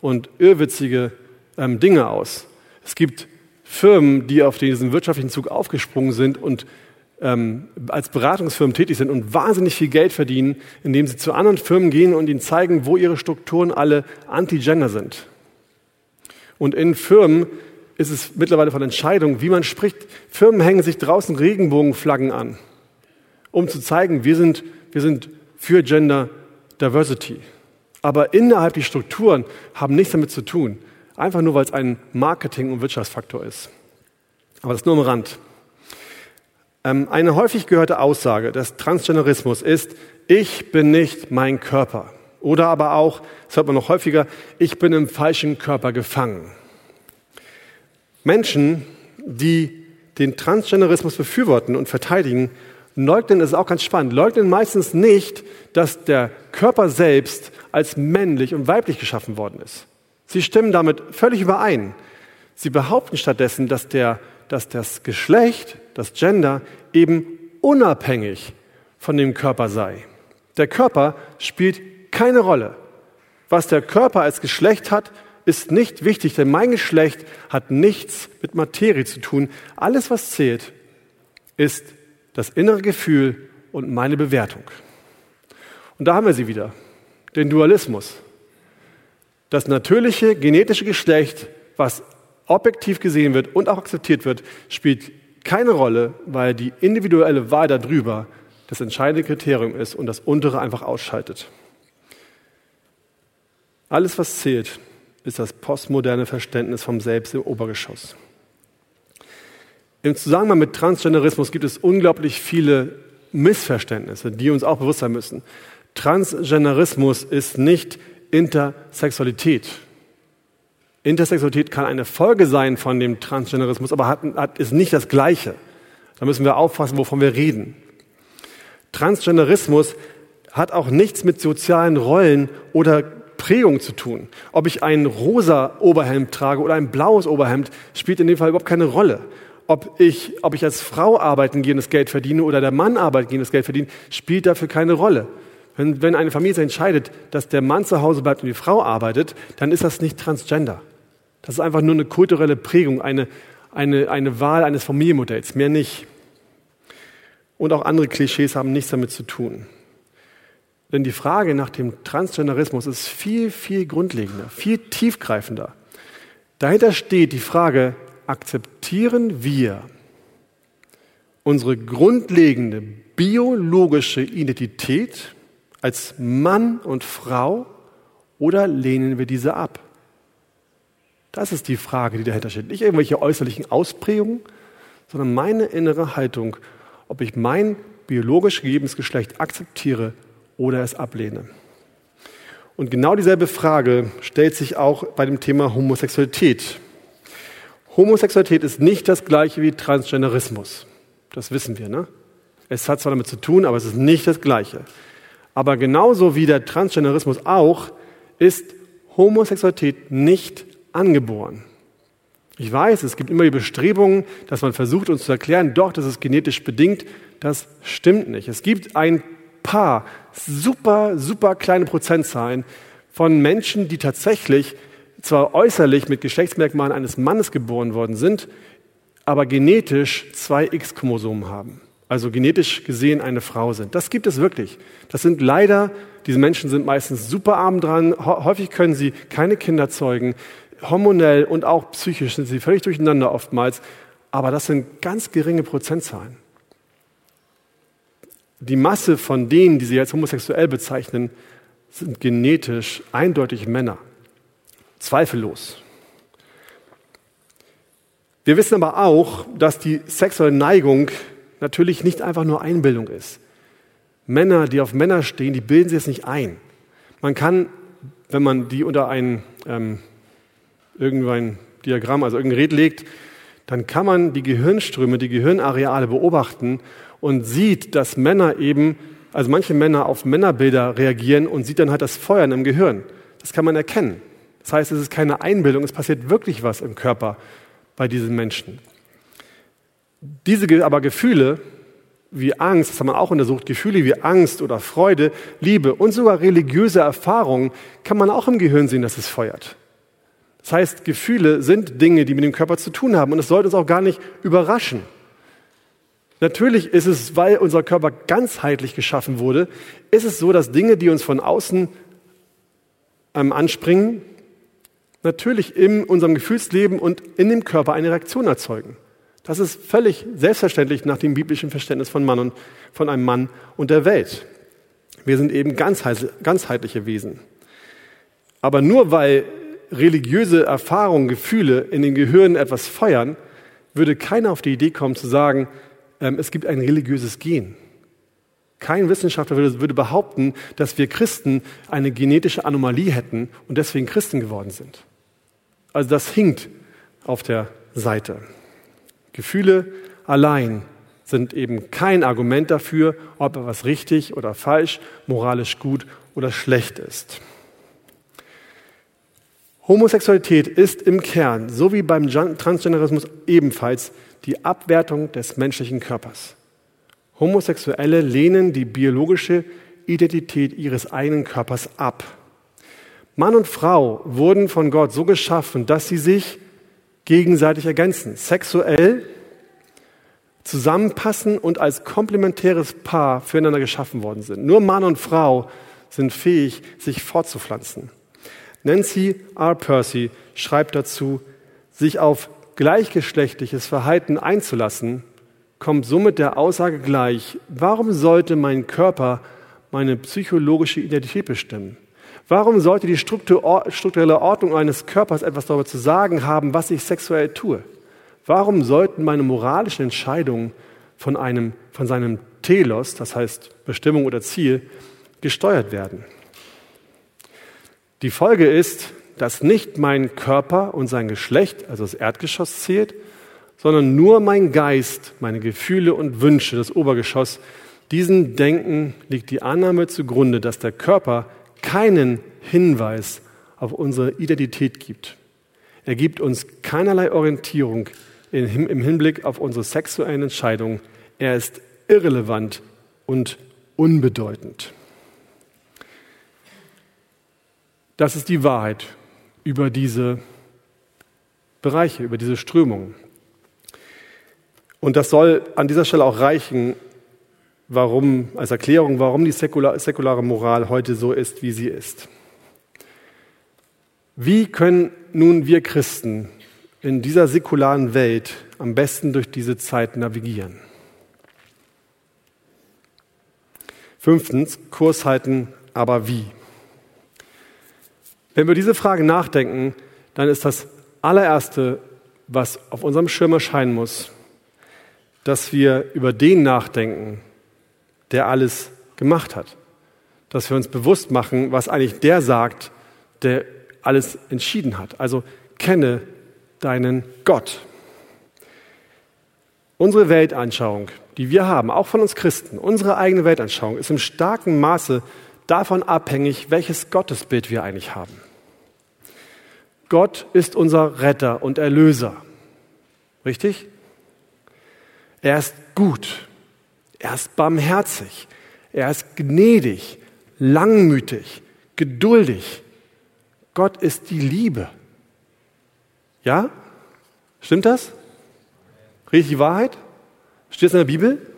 und irrwitzige ähm, Dinge aus. Es gibt Firmen, die auf diesen wirtschaftlichen Zug aufgesprungen sind und ähm, als Beratungsfirmen tätig sind und wahnsinnig viel Geld verdienen, indem sie zu anderen Firmen gehen und ihnen zeigen, wo ihre Strukturen alle anti-gender sind. Und in Firmen ist es mittlerweile von Entscheidung, wie man spricht. Firmen hängen sich draußen Regenbogenflaggen an, um zu zeigen, wir sind, wir sind für Gender Diversity. Aber innerhalb die Strukturen haben nichts damit zu tun. Einfach nur, weil es ein Marketing- und Wirtschaftsfaktor ist. Aber das nur am Rand. Ähm, eine häufig gehörte Aussage des Transgenderismus ist, ich bin nicht mein Körper. Oder aber auch, das hört man noch häufiger, ich bin im falschen Körper gefangen. Menschen, die den Transgenderismus befürworten und verteidigen, leugnen, das ist auch ganz spannend, leugnen meistens nicht, dass der Körper selbst als männlich und weiblich geschaffen worden ist. Sie stimmen damit völlig überein. Sie behaupten stattdessen, dass, der, dass das Geschlecht, das Gender, eben unabhängig von dem Körper sei. Der Körper spielt keine Rolle. Was der Körper als Geschlecht hat, ist nicht wichtig, denn mein Geschlecht hat nichts mit Materie zu tun. Alles, was zählt, ist das innere Gefühl und meine Bewertung. Und da haben wir sie wieder, den Dualismus. Das natürliche genetische Geschlecht, was objektiv gesehen wird und auch akzeptiert wird, spielt keine Rolle, weil die individuelle Wahl darüber das entscheidende Kriterium ist und das untere einfach ausschaltet. Alles, was zählt, ist das postmoderne Verständnis vom Selbst im Obergeschoss. Im Zusammenhang mit Transgenderismus gibt es unglaublich viele Missverständnisse, die uns auch bewusst sein müssen. Transgenderismus ist nicht Intersexualität. Intersexualität kann eine Folge sein von dem Transgenderismus, aber hat, hat, ist nicht das Gleiche. Da müssen wir aufpassen, wovon wir reden. Transgenderismus hat auch nichts mit sozialen Rollen oder Prägung zu tun. Ob ich ein rosa Oberhemd trage oder ein blaues Oberhemd, spielt in dem Fall überhaupt keine Rolle ob ich, ob ich als Frau arbeiten gehe und das Geld verdiene oder der Mann arbeiten gehe und das Geld verdiene, spielt dafür keine Rolle. Wenn, wenn eine Familie entscheidet, dass der Mann zu Hause bleibt und die Frau arbeitet, dann ist das nicht transgender. Das ist einfach nur eine kulturelle Prägung, eine, eine, eine Wahl eines Familienmodells, mehr nicht. Und auch andere Klischees haben nichts damit zu tun. Denn die Frage nach dem Transgenderismus ist viel, viel grundlegender, viel tiefgreifender. Dahinter steht die Frage, akzeptieren wir unsere grundlegende biologische Identität als Mann und Frau oder lehnen wir diese ab? Das ist die Frage, die dahinter steht. Nicht irgendwelche äußerlichen Ausprägungen, sondern meine innere Haltung, ob ich mein biologisch gegebenes Geschlecht akzeptiere oder es ablehne. Und genau dieselbe Frage stellt sich auch bei dem Thema Homosexualität. Homosexualität ist nicht das gleiche wie Transgenderismus. Das wissen wir, ne? Es hat zwar damit zu tun, aber es ist nicht das gleiche. Aber genauso wie der Transgenderismus auch, ist Homosexualität nicht angeboren. Ich weiß, es gibt immer die Bestrebungen, dass man versucht, uns zu erklären, doch, das ist genetisch bedingt. Das stimmt nicht. Es gibt ein paar super, super kleine Prozentzahlen von Menschen, die tatsächlich zwar äußerlich mit Geschlechtsmerkmalen eines Mannes geboren worden sind, aber genetisch zwei X-Chromosomen haben. Also genetisch gesehen eine Frau sind. Das gibt es wirklich. Das sind leider, diese Menschen sind meistens super arm dran. Häufig können sie keine Kinder zeugen. Hormonell und auch psychisch sind sie völlig durcheinander oftmals. Aber das sind ganz geringe Prozentzahlen. Die Masse von denen, die sie als homosexuell bezeichnen, sind genetisch eindeutig Männer. Zweifellos. Wir wissen aber auch, dass die sexuelle Neigung natürlich nicht einfach nur Einbildung ist. Männer, die auf Männer stehen, die bilden sich jetzt nicht ein. Man kann, wenn man die unter ein ähm, irgendein Diagramm, also irgendein Gerät legt, dann kann man die Gehirnströme, die Gehirnareale beobachten und sieht, dass Männer eben, also manche Männer auf Männerbilder reagieren und sieht dann halt das Feuern im Gehirn. Das kann man erkennen. Das heißt, es ist keine Einbildung, es passiert wirklich was im Körper bei diesen Menschen. Diese aber Gefühle wie Angst, das haben wir auch untersucht, Gefühle wie Angst oder Freude, Liebe und sogar religiöse Erfahrungen kann man auch im Gehirn sehen, dass es feuert. Das heißt, Gefühle sind Dinge, die mit dem Körper zu tun haben und es sollte uns auch gar nicht überraschen. Natürlich ist es, weil unser Körper ganzheitlich geschaffen wurde, ist es so, dass Dinge, die uns von außen ähm, anspringen, natürlich in unserem Gefühlsleben und in dem Körper eine Reaktion erzeugen. Das ist völlig selbstverständlich nach dem biblischen Verständnis von Mann und von einem Mann und der Welt. Wir sind eben ganzheitliche Wesen. Aber nur weil religiöse Erfahrungen, Gefühle in den Gehirnen etwas feuern, würde keiner auf die Idee kommen zu sagen, ähm, es gibt ein religiöses Gen. Kein Wissenschaftler würde, würde behaupten, dass wir Christen eine genetische Anomalie hätten und deswegen Christen geworden sind. Also das hinkt auf der Seite. Gefühle allein sind eben kein Argument dafür, ob etwas richtig oder falsch, moralisch gut oder schlecht ist. Homosexualität ist im Kern, so wie beim Transgenderismus ebenfalls, die Abwertung des menschlichen Körpers. Homosexuelle lehnen die biologische Identität ihres eigenen Körpers ab. Mann und Frau wurden von Gott so geschaffen, dass sie sich gegenseitig ergänzen, sexuell zusammenpassen und als komplementäres Paar füreinander geschaffen worden sind. Nur Mann und Frau sind fähig, sich fortzupflanzen. Nancy R. Percy schreibt dazu, sich auf gleichgeschlechtliches Verhalten einzulassen, kommt somit der Aussage gleich, warum sollte mein Körper meine psychologische Identität bestimmen? Warum sollte die strukturelle Ordnung eines Körpers etwas darüber zu sagen haben, was ich sexuell tue? Warum sollten meine moralischen Entscheidungen von, einem, von seinem Telos, das heißt Bestimmung oder Ziel, gesteuert werden? Die Folge ist, dass nicht mein Körper und sein Geschlecht, also das Erdgeschoss zählt, sondern nur mein Geist, meine Gefühle und Wünsche, das Obergeschoss. Diesen Denken liegt die Annahme zugrunde, dass der Körper keinen Hinweis auf unsere Identität gibt. Er gibt uns keinerlei Orientierung im Hinblick auf unsere sexuellen Entscheidungen. Er ist irrelevant und unbedeutend. Das ist die Wahrheit über diese Bereiche, über diese Strömungen. Und das soll an dieser Stelle auch reichen, warum, als Erklärung, warum die säkulare Moral heute so ist, wie sie ist. Wie können nun wir Christen in dieser säkularen Welt am besten durch diese Zeit navigieren? Fünftens, Kurs halten, aber wie? Wenn wir diese Frage nachdenken, dann ist das allererste, was auf unserem Schirm erscheinen muss, dass wir über den nachdenken, der alles gemacht hat. Dass wir uns bewusst machen, was eigentlich der sagt, der alles entschieden hat. Also kenne deinen Gott. Unsere Weltanschauung, die wir haben, auch von uns Christen, unsere eigene Weltanschauung ist im starken Maße davon abhängig, welches Gottesbild wir eigentlich haben. Gott ist unser Retter und Erlöser. Richtig? Er ist gut. Er ist barmherzig. Er ist gnädig, langmütig, geduldig. Gott ist die Liebe. Ja? Stimmt das? Richtig die Wahrheit? Steht es in der Bibel?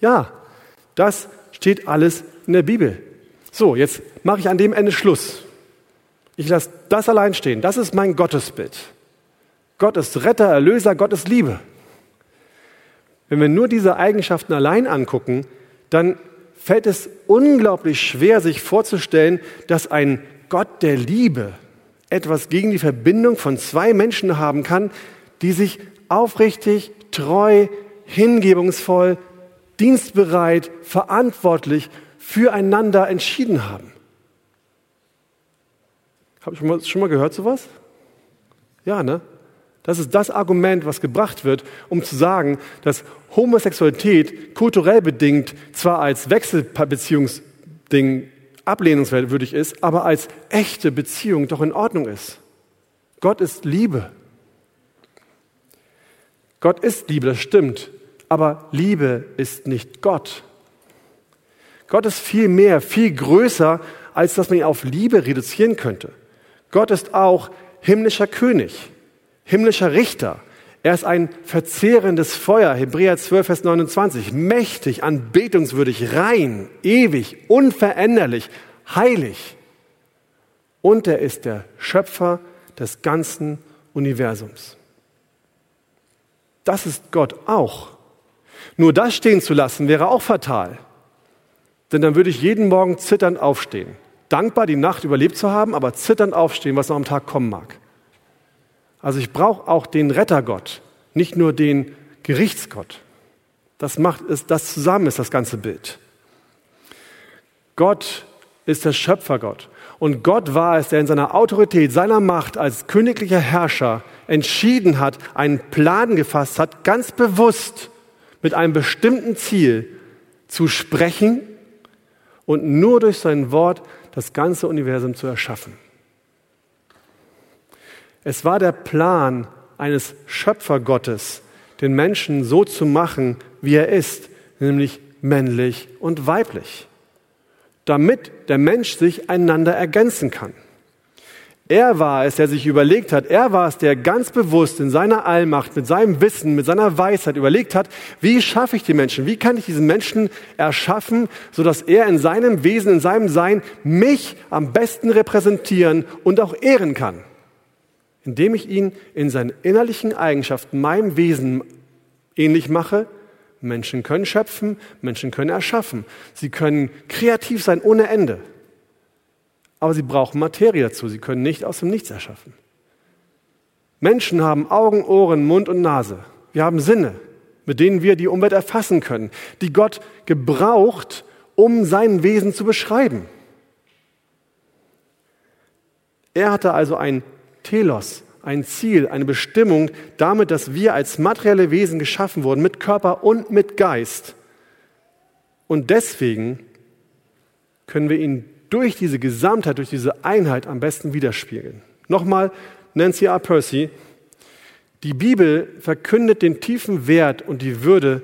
Ja, das steht alles in der Bibel. So, jetzt mache ich an dem Ende Schluss. Ich lasse das allein stehen. Das ist mein Gottesbild. Gott ist Retter, Erlöser, Gott ist Liebe. Wenn wir nur diese Eigenschaften allein angucken, dann fällt es unglaublich schwer, sich vorzustellen, dass ein Gott der Liebe etwas gegen die Verbindung von zwei Menschen haben kann, die sich aufrichtig, treu, hingebungsvoll, dienstbereit, verantwortlich füreinander entschieden haben. Habe ich schon mal, schon mal gehört sowas? Ja, ne? Das ist das Argument, was gebracht wird, um zu sagen, dass Homosexualität kulturell bedingt zwar als Wechselbeziehungsding ablehnungswürdig ist, aber als echte Beziehung doch in Ordnung ist. Gott ist Liebe. Gott ist Liebe, das stimmt, aber Liebe ist nicht Gott. Gott ist viel mehr, viel größer, als dass man ihn auf Liebe reduzieren könnte. Gott ist auch himmlischer König, himmlischer Richter. Er ist ein verzehrendes Feuer, Hebräer 12, Vers 29, mächtig, anbetungswürdig, rein, ewig, unveränderlich, heilig. Und er ist der Schöpfer des ganzen Universums. Das ist Gott auch. Nur das stehen zu lassen wäre auch fatal. Denn dann würde ich jeden Morgen zitternd aufstehen. Dankbar, die Nacht überlebt zu haben, aber zitternd aufstehen, was noch am Tag kommen mag. Also ich brauche auch den Rettergott, nicht nur den Gerichtsgott. Das macht es, das zusammen ist das ganze Bild. Gott ist der Schöpfergott. Und Gott war es, der in seiner Autorität, seiner Macht als königlicher Herrscher entschieden hat, einen Plan gefasst hat, ganz bewusst mit einem bestimmten Ziel zu sprechen und nur durch sein Wort das ganze Universum zu erschaffen. Es war der Plan eines Schöpfergottes, den Menschen so zu machen, wie er ist, nämlich männlich und weiblich, damit der Mensch sich einander ergänzen kann. Er war es, der sich überlegt hat, er war es, der ganz bewusst in seiner Allmacht, mit seinem Wissen, mit seiner Weisheit überlegt hat, wie schaffe ich die Menschen, wie kann ich diesen Menschen erschaffen, sodass er in seinem Wesen, in seinem Sein mich am besten repräsentieren und auch ehren kann. Indem ich ihn in seinen innerlichen Eigenschaften, meinem Wesen ähnlich mache. Menschen können schöpfen, Menschen können erschaffen, sie können kreativ sein ohne Ende. Aber sie brauchen Materie dazu. Sie können nicht aus dem Nichts erschaffen. Menschen haben Augen, Ohren, Mund und Nase. Wir haben Sinne, mit denen wir die Umwelt erfassen können, die Gott gebraucht, um sein Wesen zu beschreiben. Er hatte also ein Telos, ein Ziel, eine Bestimmung damit, dass wir als materielle Wesen geschaffen wurden, mit Körper und mit Geist. Und deswegen können wir ihn durch diese Gesamtheit, durch diese Einheit am besten widerspiegeln. Nochmal Nancy R. Percy. Die Bibel verkündet den tiefen Wert und die Würde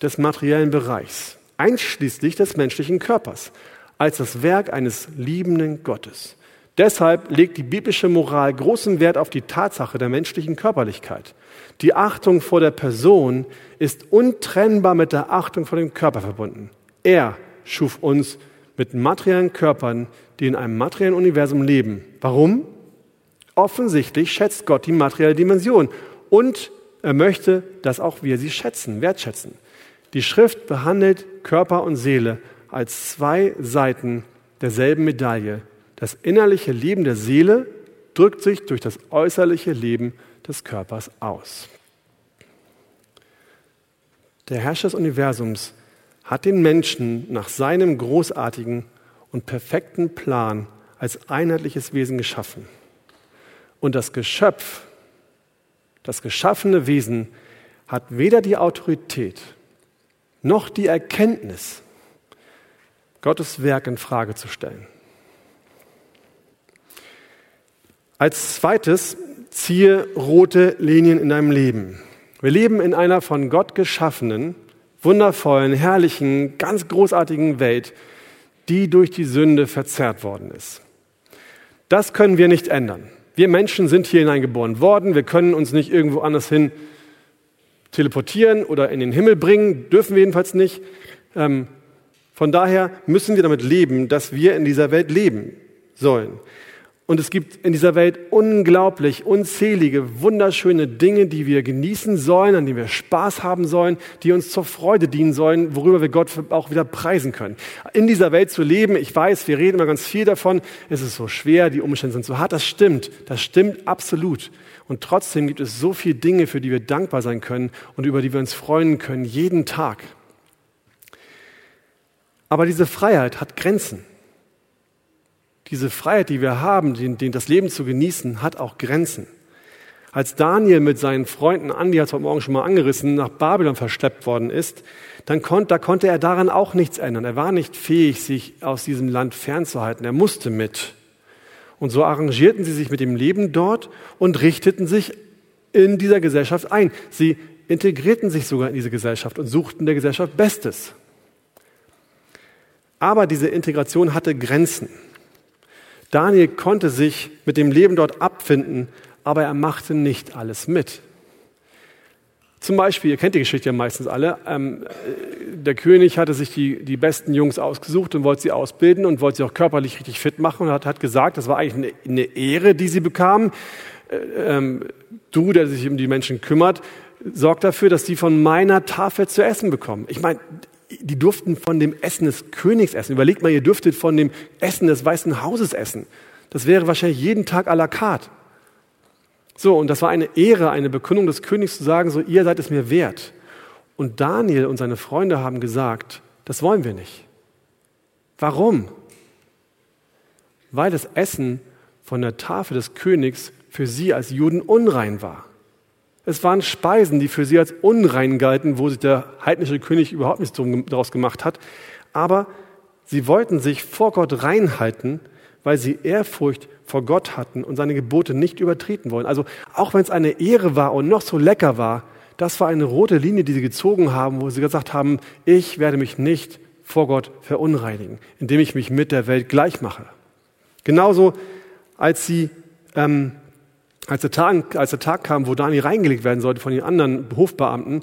des materiellen Bereichs, einschließlich des menschlichen Körpers, als das Werk eines liebenden Gottes. Deshalb legt die biblische Moral großen Wert auf die Tatsache der menschlichen Körperlichkeit. Die Achtung vor der Person ist untrennbar mit der Achtung vor dem Körper verbunden. Er schuf uns mit materiellen Körpern, die in einem materiellen Universum leben. Warum? Offensichtlich schätzt Gott die materielle Dimension und er möchte, dass auch wir sie schätzen, wertschätzen. Die Schrift behandelt Körper und Seele als zwei Seiten derselben Medaille. Das innerliche Leben der Seele drückt sich durch das äußerliche Leben des Körpers aus. Der Herrscher des Universums hat den Menschen nach seinem großartigen und perfekten Plan als einheitliches Wesen geschaffen. Und das Geschöpf, das geschaffene Wesen, hat weder die Autorität noch die Erkenntnis, Gottes Werk in Frage zu stellen. Als zweites ziehe rote Linien in deinem Leben. Wir leben in einer von Gott geschaffenen, wundervollen, herrlichen, ganz großartigen Welt, die durch die Sünde verzerrt worden ist. Das können wir nicht ändern. Wir Menschen sind hier hineingeboren worden. Wir können uns nicht irgendwo anders hin teleportieren oder in den Himmel bringen. Dürfen wir jedenfalls nicht. Ähm, von daher müssen wir damit leben, dass wir in dieser Welt leben sollen. Und es gibt in dieser Welt unglaublich unzählige, wunderschöne Dinge, die wir genießen sollen, an denen wir Spaß haben sollen, die uns zur Freude dienen sollen, worüber wir Gott auch wieder preisen können. In dieser Welt zu leben, ich weiß, wir reden immer ganz viel davon, es ist so schwer, die Umstände sind so hart, das stimmt, das stimmt absolut. Und trotzdem gibt es so viele Dinge, für die wir dankbar sein können und über die wir uns freuen können, jeden Tag. Aber diese Freiheit hat Grenzen diese Freiheit, die wir haben, den, den, das Leben zu genießen, hat auch Grenzen. Als Daniel mit seinen Freunden, Andi hat es heute Morgen schon mal angerissen, nach Babylon verschleppt worden ist, dann konnte, da konnte er daran auch nichts ändern. Er war nicht fähig, sich aus diesem Land fernzuhalten. Er musste mit. Und so arrangierten sie sich mit dem Leben dort und richteten sich in dieser Gesellschaft ein. Sie integrierten sich sogar in diese Gesellschaft und suchten der Gesellschaft Bestes. Aber diese Integration hatte Grenzen. Daniel konnte sich mit dem Leben dort abfinden, aber er machte nicht alles mit. Zum Beispiel, ihr kennt die Geschichte ja meistens alle, ähm, der König hatte sich die, die besten Jungs ausgesucht und wollte sie ausbilden und wollte sie auch körperlich richtig fit machen und hat, hat gesagt, das war eigentlich eine, eine Ehre, die sie bekamen. Äh, ähm, du, der sich um die Menschen kümmert, sorg dafür, dass die von meiner Tafel zu essen bekommen. Ich meine, die durften von dem Essen des Königs essen. Überlegt mal, ihr dürftet von dem Essen des Weißen Hauses essen. Das wäre wahrscheinlich jeden Tag à la carte. So, und das war eine Ehre, eine Bekundung des Königs zu sagen, so, ihr seid es mir wert. Und Daniel und seine Freunde haben gesagt, das wollen wir nicht. Warum? Weil das Essen von der Tafel des Königs für sie als Juden unrein war. Es waren Speisen, die für sie als unrein galten, wo sich der heidnische König überhaupt nichts daraus gemacht hat. Aber sie wollten sich vor Gott reinhalten, weil sie Ehrfurcht vor Gott hatten und seine Gebote nicht übertreten wollen. Also auch wenn es eine Ehre war und noch so lecker war, das war eine rote Linie, die sie gezogen haben, wo sie gesagt haben, ich werde mich nicht vor Gott verunreinigen, indem ich mich mit der Welt gleich mache. Genauso als sie ähm, als der, Tag, als der Tag kam, wo Dani reingelegt werden sollte von den anderen Hofbeamten,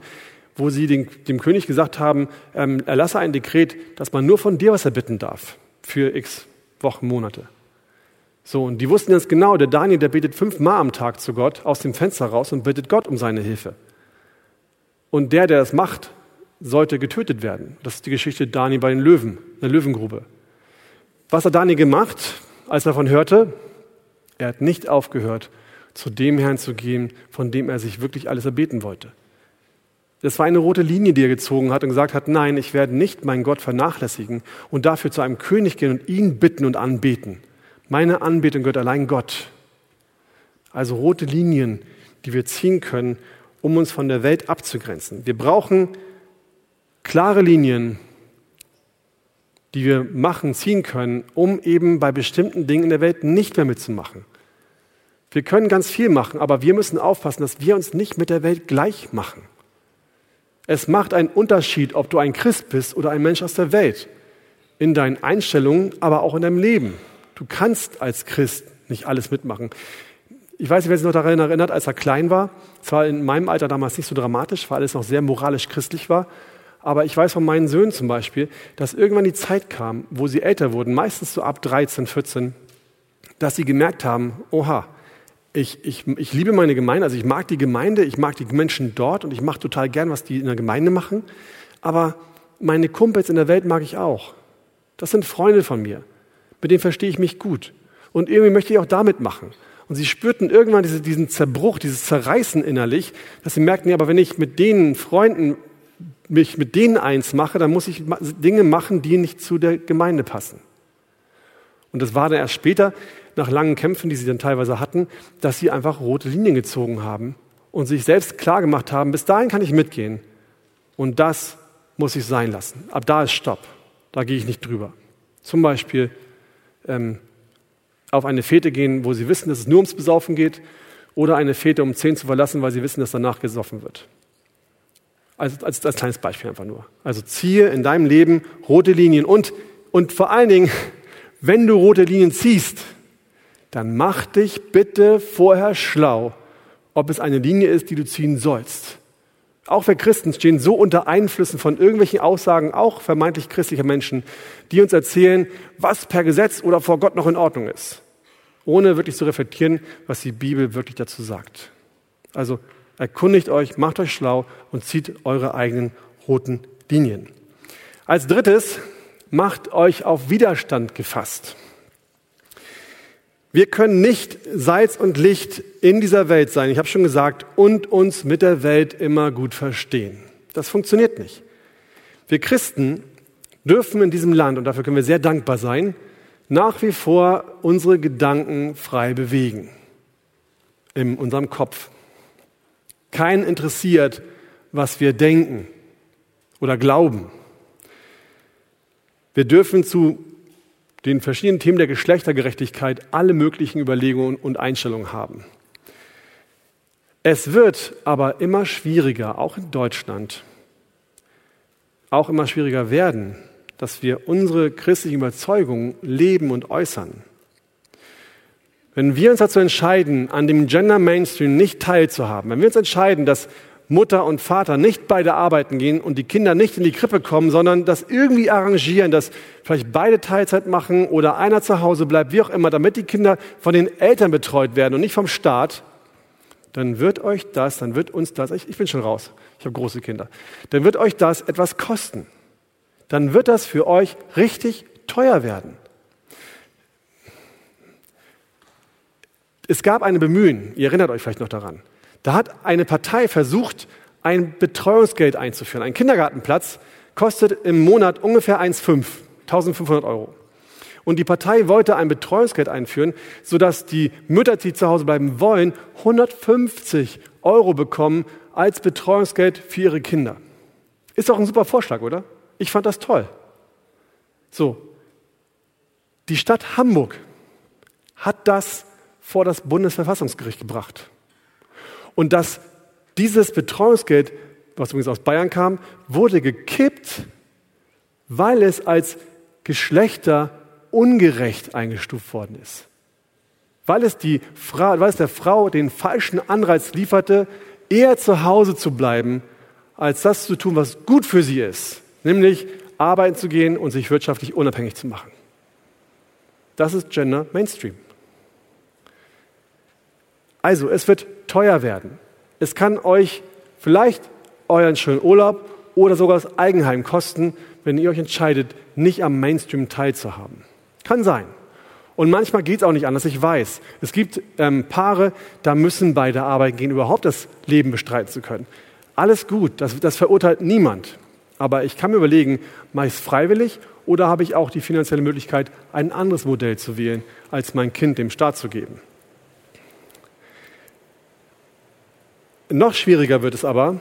wo sie den, dem König gesagt haben, ähm, erlasse ein Dekret, dass man nur von dir was erbitten darf für x Wochen, Monate. So, und die wussten ganz genau, der Daniel, der betet fünfmal am Tag zu Gott aus dem Fenster raus und bittet Gott um seine Hilfe. Und der, der das macht, sollte getötet werden. Das ist die Geschichte Daniel bei den Löwen, der Löwengrube. Was hat Daniel gemacht, als er davon hörte? Er hat nicht aufgehört, zu dem Herrn zu gehen, von dem er sich wirklich alles erbeten wollte. Das war eine rote Linie, die er gezogen hat und gesagt hat, nein, ich werde nicht meinen Gott vernachlässigen und dafür zu einem König gehen und ihn bitten und anbeten. Meine Anbetung gehört allein Gott. Also rote Linien, die wir ziehen können, um uns von der Welt abzugrenzen. Wir brauchen klare Linien, die wir machen, ziehen können, um eben bei bestimmten Dingen in der Welt nicht mehr mitzumachen. Wir können ganz viel machen, aber wir müssen aufpassen, dass wir uns nicht mit der Welt gleich machen. Es macht einen Unterschied, ob du ein Christ bist oder ein Mensch aus der Welt. In deinen Einstellungen, aber auch in deinem Leben. Du kannst als Christ nicht alles mitmachen. Ich weiß nicht, wer sich noch daran erinnert, als er klein war. Es war in meinem Alter damals nicht so dramatisch, weil alles noch sehr moralisch christlich war. Aber ich weiß von meinen Söhnen zum Beispiel, dass irgendwann die Zeit kam, wo sie älter wurden, meistens so ab 13, 14, dass sie gemerkt haben, oha, ich, ich, ich liebe meine Gemeinde, also ich mag die Gemeinde, ich mag die Menschen dort und ich mache total gern, was die in der Gemeinde machen. Aber meine Kumpels in der Welt mag ich auch. Das sind Freunde von mir. Mit denen verstehe ich mich gut. Und irgendwie möchte ich auch damit machen. Und sie spürten irgendwann diese, diesen Zerbruch, dieses Zerreißen innerlich, dass sie merkten, ja, aber wenn ich mit denen Freunden mich mit denen eins mache, dann muss ich Dinge machen, die nicht zu der Gemeinde passen. Und das war dann erst später, nach langen Kämpfen, die sie dann teilweise hatten, dass sie einfach rote Linien gezogen haben und sich selbst klar gemacht haben, bis dahin kann ich mitgehen. Und das muss ich sein lassen. Ab da ist Stopp. Da gehe ich nicht drüber. Zum Beispiel ähm, auf eine Fete gehen, wo sie wissen, dass es nur ums Besaufen geht, oder eine Fete um zehn zu verlassen, weil sie wissen, dass danach gesoffen wird. Also als, als kleines Beispiel einfach nur. Also ziehe in deinem Leben rote Linien und, und vor allen Dingen, wenn du rote Linien ziehst, dann mach dich bitte vorher schlau, ob es eine Linie ist, die du ziehen sollst. Auch wir Christen stehen so unter Einflüssen von irgendwelchen Aussagen, auch vermeintlich christlicher Menschen, die uns erzählen, was per Gesetz oder vor Gott noch in Ordnung ist. ohne wirklich zu reflektieren, was die Bibel wirklich dazu sagt. Also erkundigt euch, macht euch schlau und zieht eure eigenen roten Linien. Als drittes, macht euch auf Widerstand gefasst. Wir können nicht Salz und Licht in dieser Welt sein, ich habe schon gesagt, und uns mit der Welt immer gut verstehen. Das funktioniert nicht. Wir Christen dürfen in diesem Land, und dafür können wir sehr dankbar sein, nach wie vor unsere Gedanken frei bewegen. In unserem Kopf. Keinen interessiert, was wir denken oder glauben. Wir dürfen zu den verschiedenen Themen der Geschlechtergerechtigkeit alle möglichen Überlegungen und Einstellungen haben. Es wird aber immer schwieriger, auch in Deutschland, auch immer schwieriger werden, dass wir unsere christlichen Überzeugungen leben und äußern. Wenn wir uns dazu entscheiden, an dem Gender Mainstream nicht teilzuhaben, wenn wir uns entscheiden, dass Mutter und Vater nicht beide arbeiten gehen und die Kinder nicht in die Krippe kommen, sondern das irgendwie arrangieren, dass vielleicht beide Teilzeit machen oder einer zu Hause bleibt, wie auch immer, damit die Kinder von den Eltern betreut werden und nicht vom Staat, dann wird euch das, dann wird uns das, ich, ich bin schon raus, ich habe große Kinder, dann wird euch das etwas kosten. Dann wird das für euch richtig teuer werden. Es gab eine Bemühen, ihr erinnert euch vielleicht noch daran. Da hat eine Partei versucht, ein Betreuungsgeld einzuführen. Ein Kindergartenplatz kostet im Monat ungefähr 1,5, 1500 Euro. Und die Partei wollte ein Betreuungsgeld einführen, sodass die Mütter, die zu Hause bleiben wollen, 150 Euro bekommen als Betreuungsgeld für ihre Kinder. Ist doch ein super Vorschlag, oder? Ich fand das toll. So. Die Stadt Hamburg hat das vor das Bundesverfassungsgericht gebracht. Und dass dieses Betreuungsgeld, was übrigens aus Bayern kam, wurde gekippt, weil es als geschlechterungerecht eingestuft worden ist. Weil es, die Frau, weil es der Frau den falschen Anreiz lieferte, eher zu Hause zu bleiben, als das zu tun, was gut für sie ist, nämlich arbeiten zu gehen und sich wirtschaftlich unabhängig zu machen. Das ist Gender Mainstream. Also, es wird teuer werden. Es kann euch vielleicht euren schönen Urlaub oder sogar das Eigenheim kosten, wenn ihr euch entscheidet, nicht am Mainstream teilzuhaben. Kann sein. Und manchmal geht es auch nicht anders, ich weiß. Es gibt ähm, Paare, da müssen beide arbeiten gehen, überhaupt das Leben bestreiten zu können. Alles gut, das, das verurteilt niemand. Aber ich kann mir überlegen, es freiwillig oder habe ich auch die finanzielle Möglichkeit, ein anderes Modell zu wählen, als mein Kind dem Staat zu geben. Noch schwieriger wird es aber,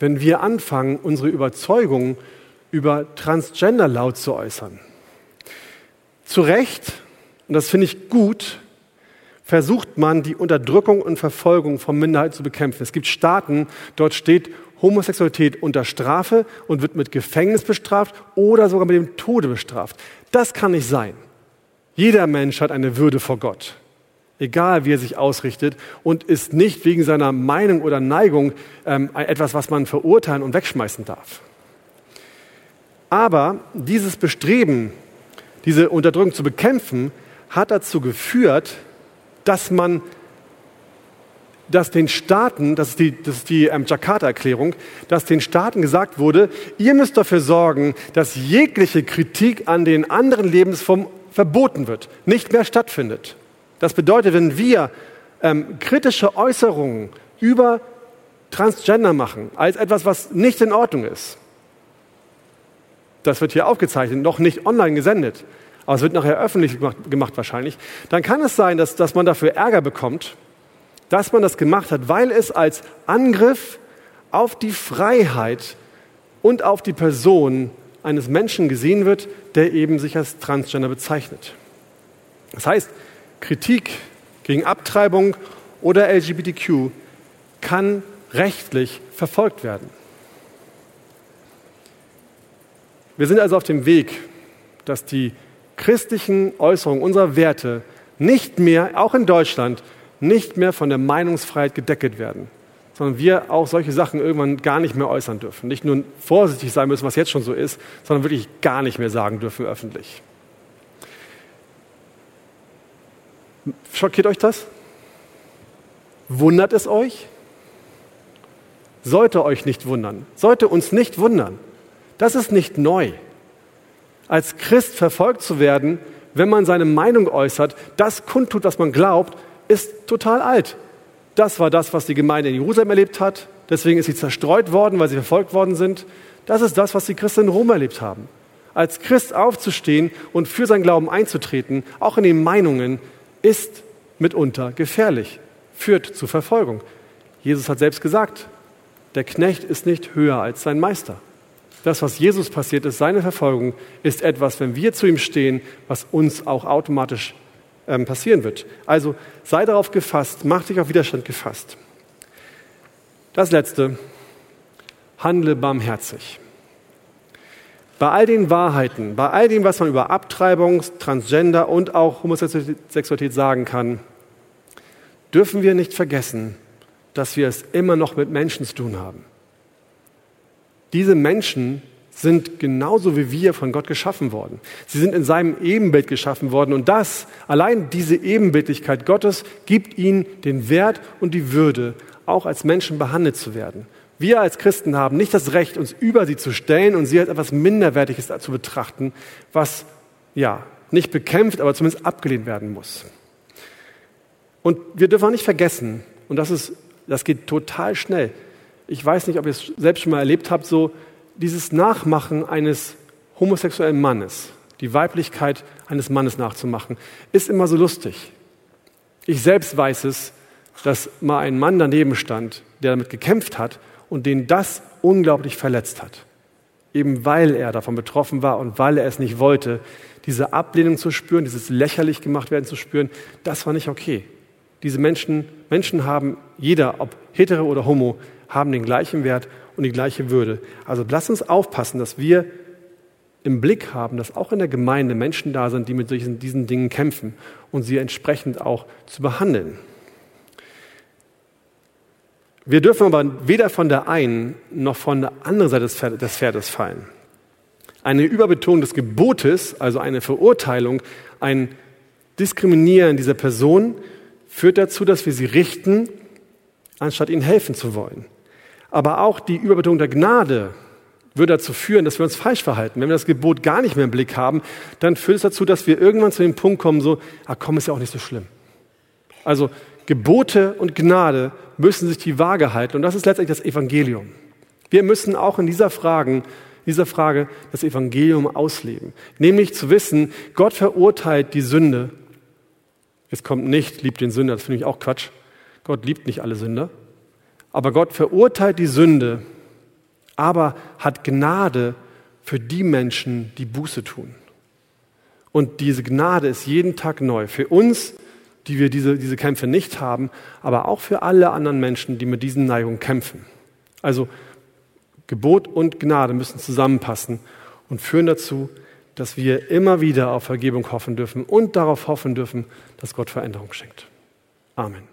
wenn wir anfangen, unsere Überzeugungen über Transgender laut zu äußern. Zu Recht, und das finde ich gut, versucht man, die Unterdrückung und Verfolgung von Minderheiten zu bekämpfen. Es gibt Staaten, dort steht Homosexualität unter Strafe und wird mit Gefängnis bestraft oder sogar mit dem Tode bestraft. Das kann nicht sein. Jeder Mensch hat eine Würde vor Gott egal wie er sich ausrichtet, und ist nicht wegen seiner Meinung oder Neigung ähm, etwas, was man verurteilen und wegschmeißen darf. Aber dieses Bestreben, diese Unterdrückung zu bekämpfen, hat dazu geführt, dass man dass den Staaten, das ist die, das ist die ähm, Jakarta-Erklärung, dass den Staaten gesagt wurde, ihr müsst dafür sorgen, dass jegliche Kritik an den anderen Lebensformen verboten wird, nicht mehr stattfindet. Das bedeutet, wenn wir ähm, kritische Äußerungen über Transgender machen, als etwas, was nicht in Ordnung ist, das wird hier aufgezeichnet, noch nicht online gesendet, aber es wird nachher öffentlich gemacht, gemacht wahrscheinlich, dann kann es sein, dass, dass man dafür Ärger bekommt, dass man das gemacht hat, weil es als Angriff auf die Freiheit und auf die Person eines Menschen gesehen wird, der eben sich als Transgender bezeichnet. Das heißt, Kritik gegen Abtreibung oder LGBTQ kann rechtlich verfolgt werden. Wir sind also auf dem Weg, dass die christlichen Äußerungen unserer Werte nicht mehr, auch in Deutschland, nicht mehr von der Meinungsfreiheit gedeckelt werden, sondern wir auch solche Sachen irgendwann gar nicht mehr äußern dürfen. Nicht nur vorsichtig sein müssen, was jetzt schon so ist, sondern wirklich gar nicht mehr sagen dürfen öffentlich. Schockiert euch das? Wundert es euch? Sollte euch nicht wundern, sollte uns nicht wundern. Das ist nicht neu. Als Christ verfolgt zu werden, wenn man seine Meinung äußert, das kundtut, was man glaubt, ist total alt. Das war das, was die Gemeinde in Jerusalem erlebt hat. Deswegen ist sie zerstreut worden, weil sie verfolgt worden sind. Das ist das, was die Christen in Rom erlebt haben. Als Christ aufzustehen und für seinen Glauben einzutreten, auch in den Meinungen, ist mitunter gefährlich, führt zu Verfolgung. Jesus hat selbst gesagt, der Knecht ist nicht höher als sein Meister. Das, was Jesus passiert ist, seine Verfolgung, ist etwas, wenn wir zu ihm stehen, was uns auch automatisch ähm, passieren wird. Also sei darauf gefasst, mach dich auf Widerstand gefasst. Das Letzte, handle barmherzig. Bei all den Wahrheiten, bei all dem, was man über Abtreibung, Transgender und auch Homosexualität sagen kann, dürfen wir nicht vergessen, dass wir es immer noch mit Menschen zu tun haben. Diese Menschen sind genauso wie wir von Gott geschaffen worden. Sie sind in seinem Ebenbild geschaffen worden und das, allein diese Ebenbildlichkeit Gottes, gibt ihnen den Wert und die Würde, auch als Menschen behandelt zu werden. Wir als Christen haben nicht das Recht, uns über sie zu stellen und sie als etwas Minderwertiges zu betrachten, was ja nicht bekämpft, aber zumindest abgelehnt werden muss. Und wir dürfen auch nicht vergessen, und das, ist, das geht total schnell. Ich weiß nicht, ob ihr es selbst schon mal erlebt habt, so dieses Nachmachen eines homosexuellen Mannes, die Weiblichkeit eines Mannes nachzumachen, ist immer so lustig. Ich selbst weiß es, dass mal ein Mann daneben stand, der damit gekämpft hat und den das unglaublich verletzt hat. Eben weil er davon betroffen war und weil er es nicht wollte, diese Ablehnung zu spüren, dieses lächerlich gemacht werden zu spüren, das war nicht okay. Diese Menschen, Menschen haben, jeder, ob hetero oder homo, haben den gleichen Wert und die gleiche Würde. Also lasst uns aufpassen, dass wir im Blick haben, dass auch in der Gemeinde Menschen da sind, die mit diesen, diesen Dingen kämpfen und sie entsprechend auch zu behandeln. Wir dürfen aber weder von der einen noch von der anderen Seite des Pferdes fallen. Eine Überbetonung des Gebotes, also eine Verurteilung, ein Diskriminieren dieser Person führt dazu, dass wir sie richten, anstatt ihnen helfen zu wollen. Aber auch die Überbetonung der Gnade würde dazu führen, dass wir uns falsch verhalten. Wenn wir das Gebot gar nicht mehr im Blick haben, dann führt es dazu, dass wir irgendwann zu dem Punkt kommen, so, ah komm, ist ja auch nicht so schlimm. Also Gebote und Gnade müssen sich die Waage halten. Und das ist letztendlich das Evangelium. Wir müssen auch in dieser Frage, dieser Frage das Evangelium ausleben. Nämlich zu wissen, Gott verurteilt die Sünde. Es kommt nicht, liebt den Sünder, das finde ich auch Quatsch. Gott liebt nicht alle Sünder. Aber Gott verurteilt die Sünde, aber hat Gnade für die Menschen, die Buße tun. Und diese Gnade ist jeden Tag neu. Für uns die wir diese, diese Kämpfe nicht haben, aber auch für alle anderen Menschen, die mit diesen Neigungen kämpfen. Also Gebot und Gnade müssen zusammenpassen und führen dazu, dass wir immer wieder auf Vergebung hoffen dürfen und darauf hoffen dürfen, dass Gott Veränderung schenkt. Amen.